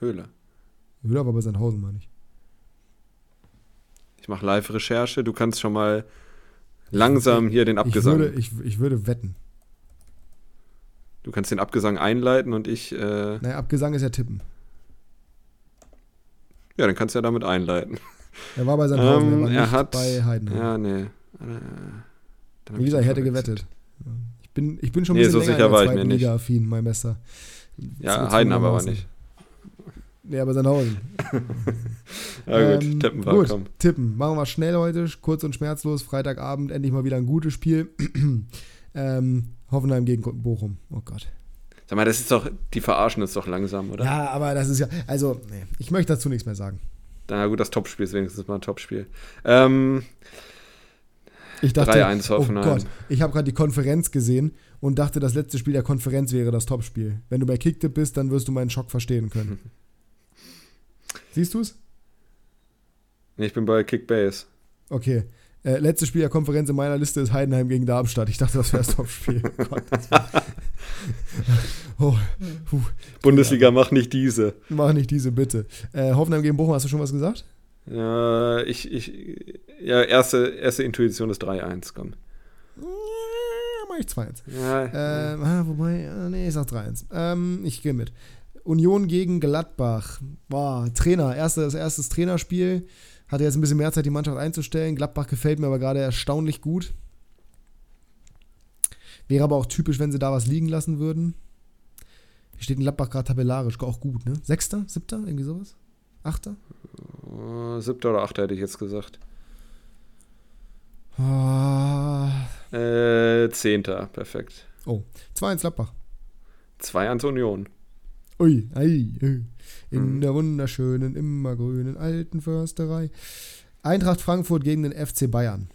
Höhler. Höhler war bei Sandhausen, meine ich. Ich mache Live-Recherche. Du kannst schon mal langsam hier den Ich Abgesang. würde, ich, ich würde wetten. du kannst den Abgesang einleiten und ich. Äh, Naja, Abgesang ist ja Tippen. ja, dann kannst du ja damit einleiten. Er war bei Sandhausen, Ähm, er war er hat- bei Heidenheim. Ja, nee. Äh, Wie gesagt, ich hätte verwechselt. gewettet. Bin, ich bin schon ein Nee, bisschen so länger sicher in war der zweiten nicht. Liga affin, mein Messer. Ja, Heidenheim aber nicht. Ja, aber Sandhausen. *laughs* Ja, gut, Ähm, tippen wir, gut, komm. tippen. Machen wir schnell heute, kurz und schmerzlos. Freitagabend endlich mal wieder ein gutes Spiel. *clears throat* ähm, Hoffenheim gegen Bochum. Oh Gott. Sag mal, das ist doch, die verarschen uns doch langsam, oder? Ja, aber das ist ja, also, nee, ich möchte dazu nichts mehr sagen. Na gut, das Topspiel ist wenigstens mal ein Topspiel. Ähm, Ich dachte, 3-1 oh Hoffenheim. Gott, ich habe gerade die Konferenz gesehen und dachte, das letzte Spiel der Konferenz wäre das Topspiel. Wenn du bei Kicktipp bist, dann wirst du meinen Schock verstehen können. *laughs* Siehst du es? ich bin bei Kickbase. Okay. Äh, letztes Spiel der Konferenz in meiner Liste ist Heidenheim gegen Darmstadt. Ich dachte, das wäre das Topspiel. Oh *laughs* Gott, das *laughs* oh, Bundesliga, mach nicht diese. mach nicht diese bitte. Äh, Hoffenheim gegen Bochum, hast du schon was gesagt? Ja, ich, ich, ja, erste, erste Intuition ist 3-1, komm. Ja, mach ich 2-1. Ja, Ähm, ah, wobei, äh, nee, ich sag 3-1. Ähm, ich gehe mit. Union gegen Gladbach. Boah, Trainer, erstes, erstes Trainerspiel. Hatte jetzt ein bisschen mehr Zeit, die Mannschaft einzustellen. Gladbach gefällt mir aber gerade erstaunlich gut. Wäre aber auch typisch, wenn sie da was liegen lassen würden. Wie steht in Gladbach gerade tabellarisch? Auch gut, ne? Sechster? Siebter? Irgendwie sowas? Achter? Oh, siebter oder achter hätte ich jetzt gesagt. Ah, Äh, zehnter, perfekt. 2-1 Gladbach. 2-1 Union. Ui, ei, ei. In Mhm. der wunderschönen, immergrünen alten Försterei. Eintracht Frankfurt gegen den FC Bayern.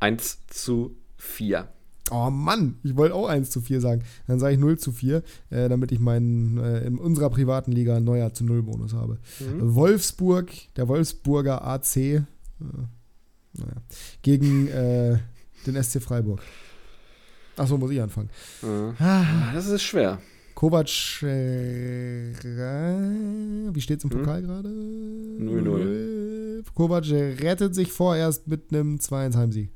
1 zu 4. Oh Mann, ich wollte auch 1 zu 4 sagen. Dann sage ich 0 zu 4, äh, damit ich meinen äh, in unserer privaten Liga Neuer zu Null Bonus habe. Mhm. Wolfsburg, der Wolfsburger AC, äh, naja, gegen äh, den SC Freiburg. Achso, muss ich anfangen. Ja. Ah, Das ist schwer. Kovac, äh, wie steht's im Hm? Pokal gerade? 0-0. Kovac rettet sich vorerst mit einem 2-1 Heimsieg.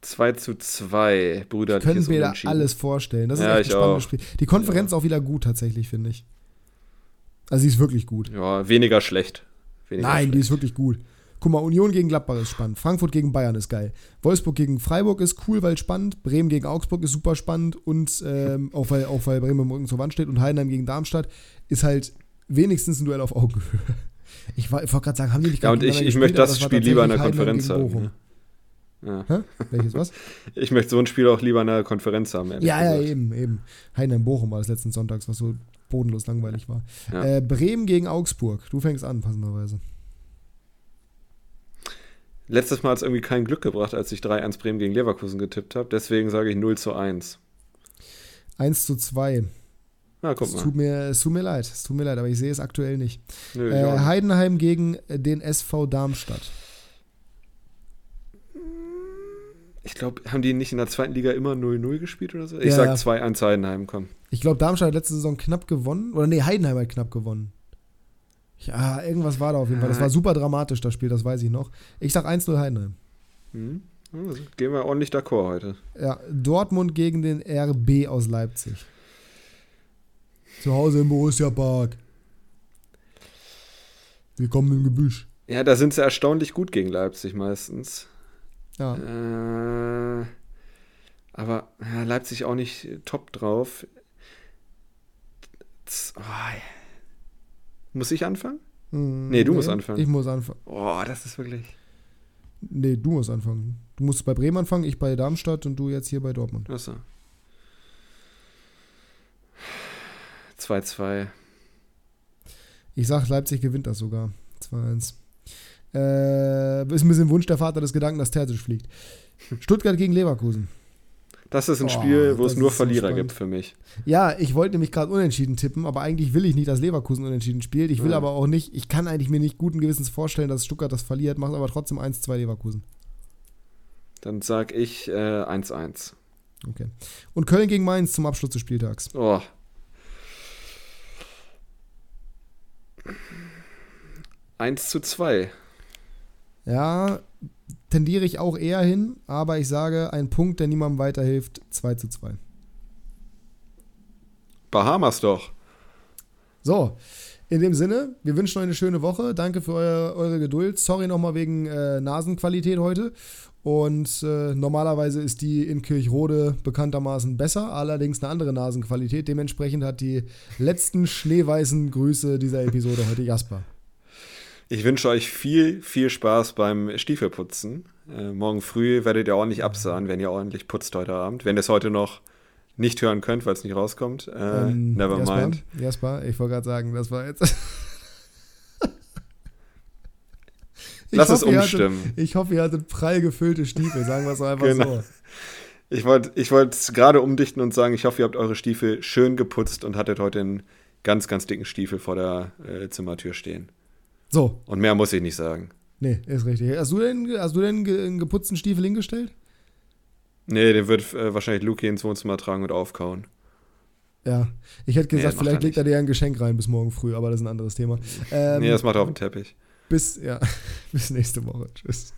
2 zu 2. Brüder, Können wir da alles vorstellen. Das ist Ja, echt ein ich spannendes. Spiel. Die Konferenz auch wieder gut tatsächlich, finde ich. Also sie ist wirklich gut. Ja, weniger schlecht. Weniger Nein, die schlecht. ist wirklich gut. Guck mal, Union gegen Gladbach ist spannend. Frankfurt gegen Bayern ist geil. Wolfsburg gegen Freiburg ist cool, weil spannend. Bremen gegen Augsburg ist super spannend. Und ähm, *laughs* auch, weil, auch weil Bremen im Rücken zur Wand steht. Und Heidenheim gegen Darmstadt ist halt wenigstens ein Duell auf Augenhöhe. Ich, ich wollte gerade sagen, haben die nicht Ja, und gerade ich, ich möchte das Spiel lieber in der Konferenz haben. Ne? Ja. Hä? Welches was? *laughs* Ich möchte so ein Spiel auch lieber in der Konferenz haben. Ja, ja, eben, eben. Heidenheim-Bochum war das letzten Sonntags, was so bodenlos langweilig war. Ja. Äh, Bremen gegen Augsburg. Du fängst an, passenderweise. Letztes Mal hat es irgendwie kein Glück gebracht, als ich 3-1 Bremen gegen Leverkusen getippt habe. Deswegen sage ich 0 zu 1. 1 zu 2. Na, guck Es tut, mir, es tut mir leid, es tut mir leid, aber ich sehe es aktuell nicht. Nö, Äh. Heidenheim gegen den SV Darmstadt. Ich glaube, haben die nicht in der zweiten Liga immer 0-0 gespielt oder so? Ich Ja, sag ja. 2-1 Heidenheim, komm. Ich glaube, Darmstadt hat letzte Saison knapp gewonnen. Oder nee, Heidenheim hat knapp gewonnen. Ja, irgendwas war da auf jeden Fall. Das war super dramatisch, das Spiel, das weiß ich noch. Ich sag 1-0 Heidenheim. Hm? Also, gehen wir ordentlich d'accord heute. Ja, Dortmund gegen den RB aus Leipzig. Zu Hause im Borussia Park. Wir kommen im Gebüsch. Ja, da sind sie erstaunlich gut gegen Leipzig meistens. Ja. Äh, aber Leipzig auch nicht äh, top drauf. Oh, muss ich anfangen? Hm, Nee, du musst anfangen. Ich muss anfangen. Oh, das ist wirklich. Nee, du musst anfangen. Du musst bei Bremen anfangen, ich bei Darmstadt und du jetzt hier bei Dortmund. Achso. 2-2. Ich sag, Leipzig gewinnt das sogar. 2-1. Äh, ist ein bisschen Wunsch der Vater des Gedanken, dass Terzic fliegt. *laughs* Stuttgart gegen Leverkusen. Das ist ein oh, Spiel, wo es nur Verlierer so gibt für mich. Ja, ich wollte nämlich gerade unentschieden tippen, aber eigentlich will ich nicht, dass Leverkusen unentschieden spielt. Ich will ja. aber auch nicht, ich kann eigentlich mir nicht guten Gewissens vorstellen, dass Stuttgart das verliert, macht aber trotzdem 1-2 Leverkusen. Dann sag ich 1-1. Äh, okay. Und Köln gegen Mainz zum Abschluss des Spieltags. Oh. 1 zu 2. Ja, tendiere ich auch eher hin, aber ich sage, ein Punkt, der niemandem weiterhilft, 2 zu 2. Bahamas doch. So, in dem Sinne, wir wünschen euch eine schöne Woche. Danke für eure, eure Geduld. Sorry nochmal wegen äh, Nasenqualität heute. Und äh, normalerweise ist die in Kirchrode bekanntermaßen besser, allerdings eine andere Nasenqualität. Dementsprechend hat die letzten schneeweißen Grüße dieser Episode heute Jasper. Ich wünsche euch viel, viel Spaß beim Stiefelputzen. Äh, morgen früh werdet ihr ordentlich absahen, wenn ihr ordentlich putzt heute Abend. Wenn ihr es heute noch nicht hören könnt, weil es nicht rauskommt, äh, ähm, never Jasper, mind. Jasper, ich wollte gerade sagen, das war jetzt. *laughs* Lass hoffe, es umstimmen. Hattet, ich hoffe, ihr hattet prall gefüllte Stiefel, sagen wir es einfach genau. so. Ich wollte ich es gerade umdichten und sagen, ich hoffe, ihr habt eure Stiefel schön geputzt und hattet heute einen ganz, ganz dicken Stiefel vor der äh, Zimmertür stehen. So. Und mehr muss ich nicht sagen. Nee, ist richtig. Hast du denn, hast du denn einen geputzten Stiefel hingestellt? Nee, den wird äh, wahrscheinlich Luki ins Wohnzimmer tragen und aufkauen. Ja, ich hätte gesagt, nee, vielleicht legt er dir ein Geschenk rein bis morgen früh, aber das ist ein anderes Thema. Ähm, nee, das macht er auf dem Teppich. Bis, ja, *laughs* bis nächste Woche. Tschüss.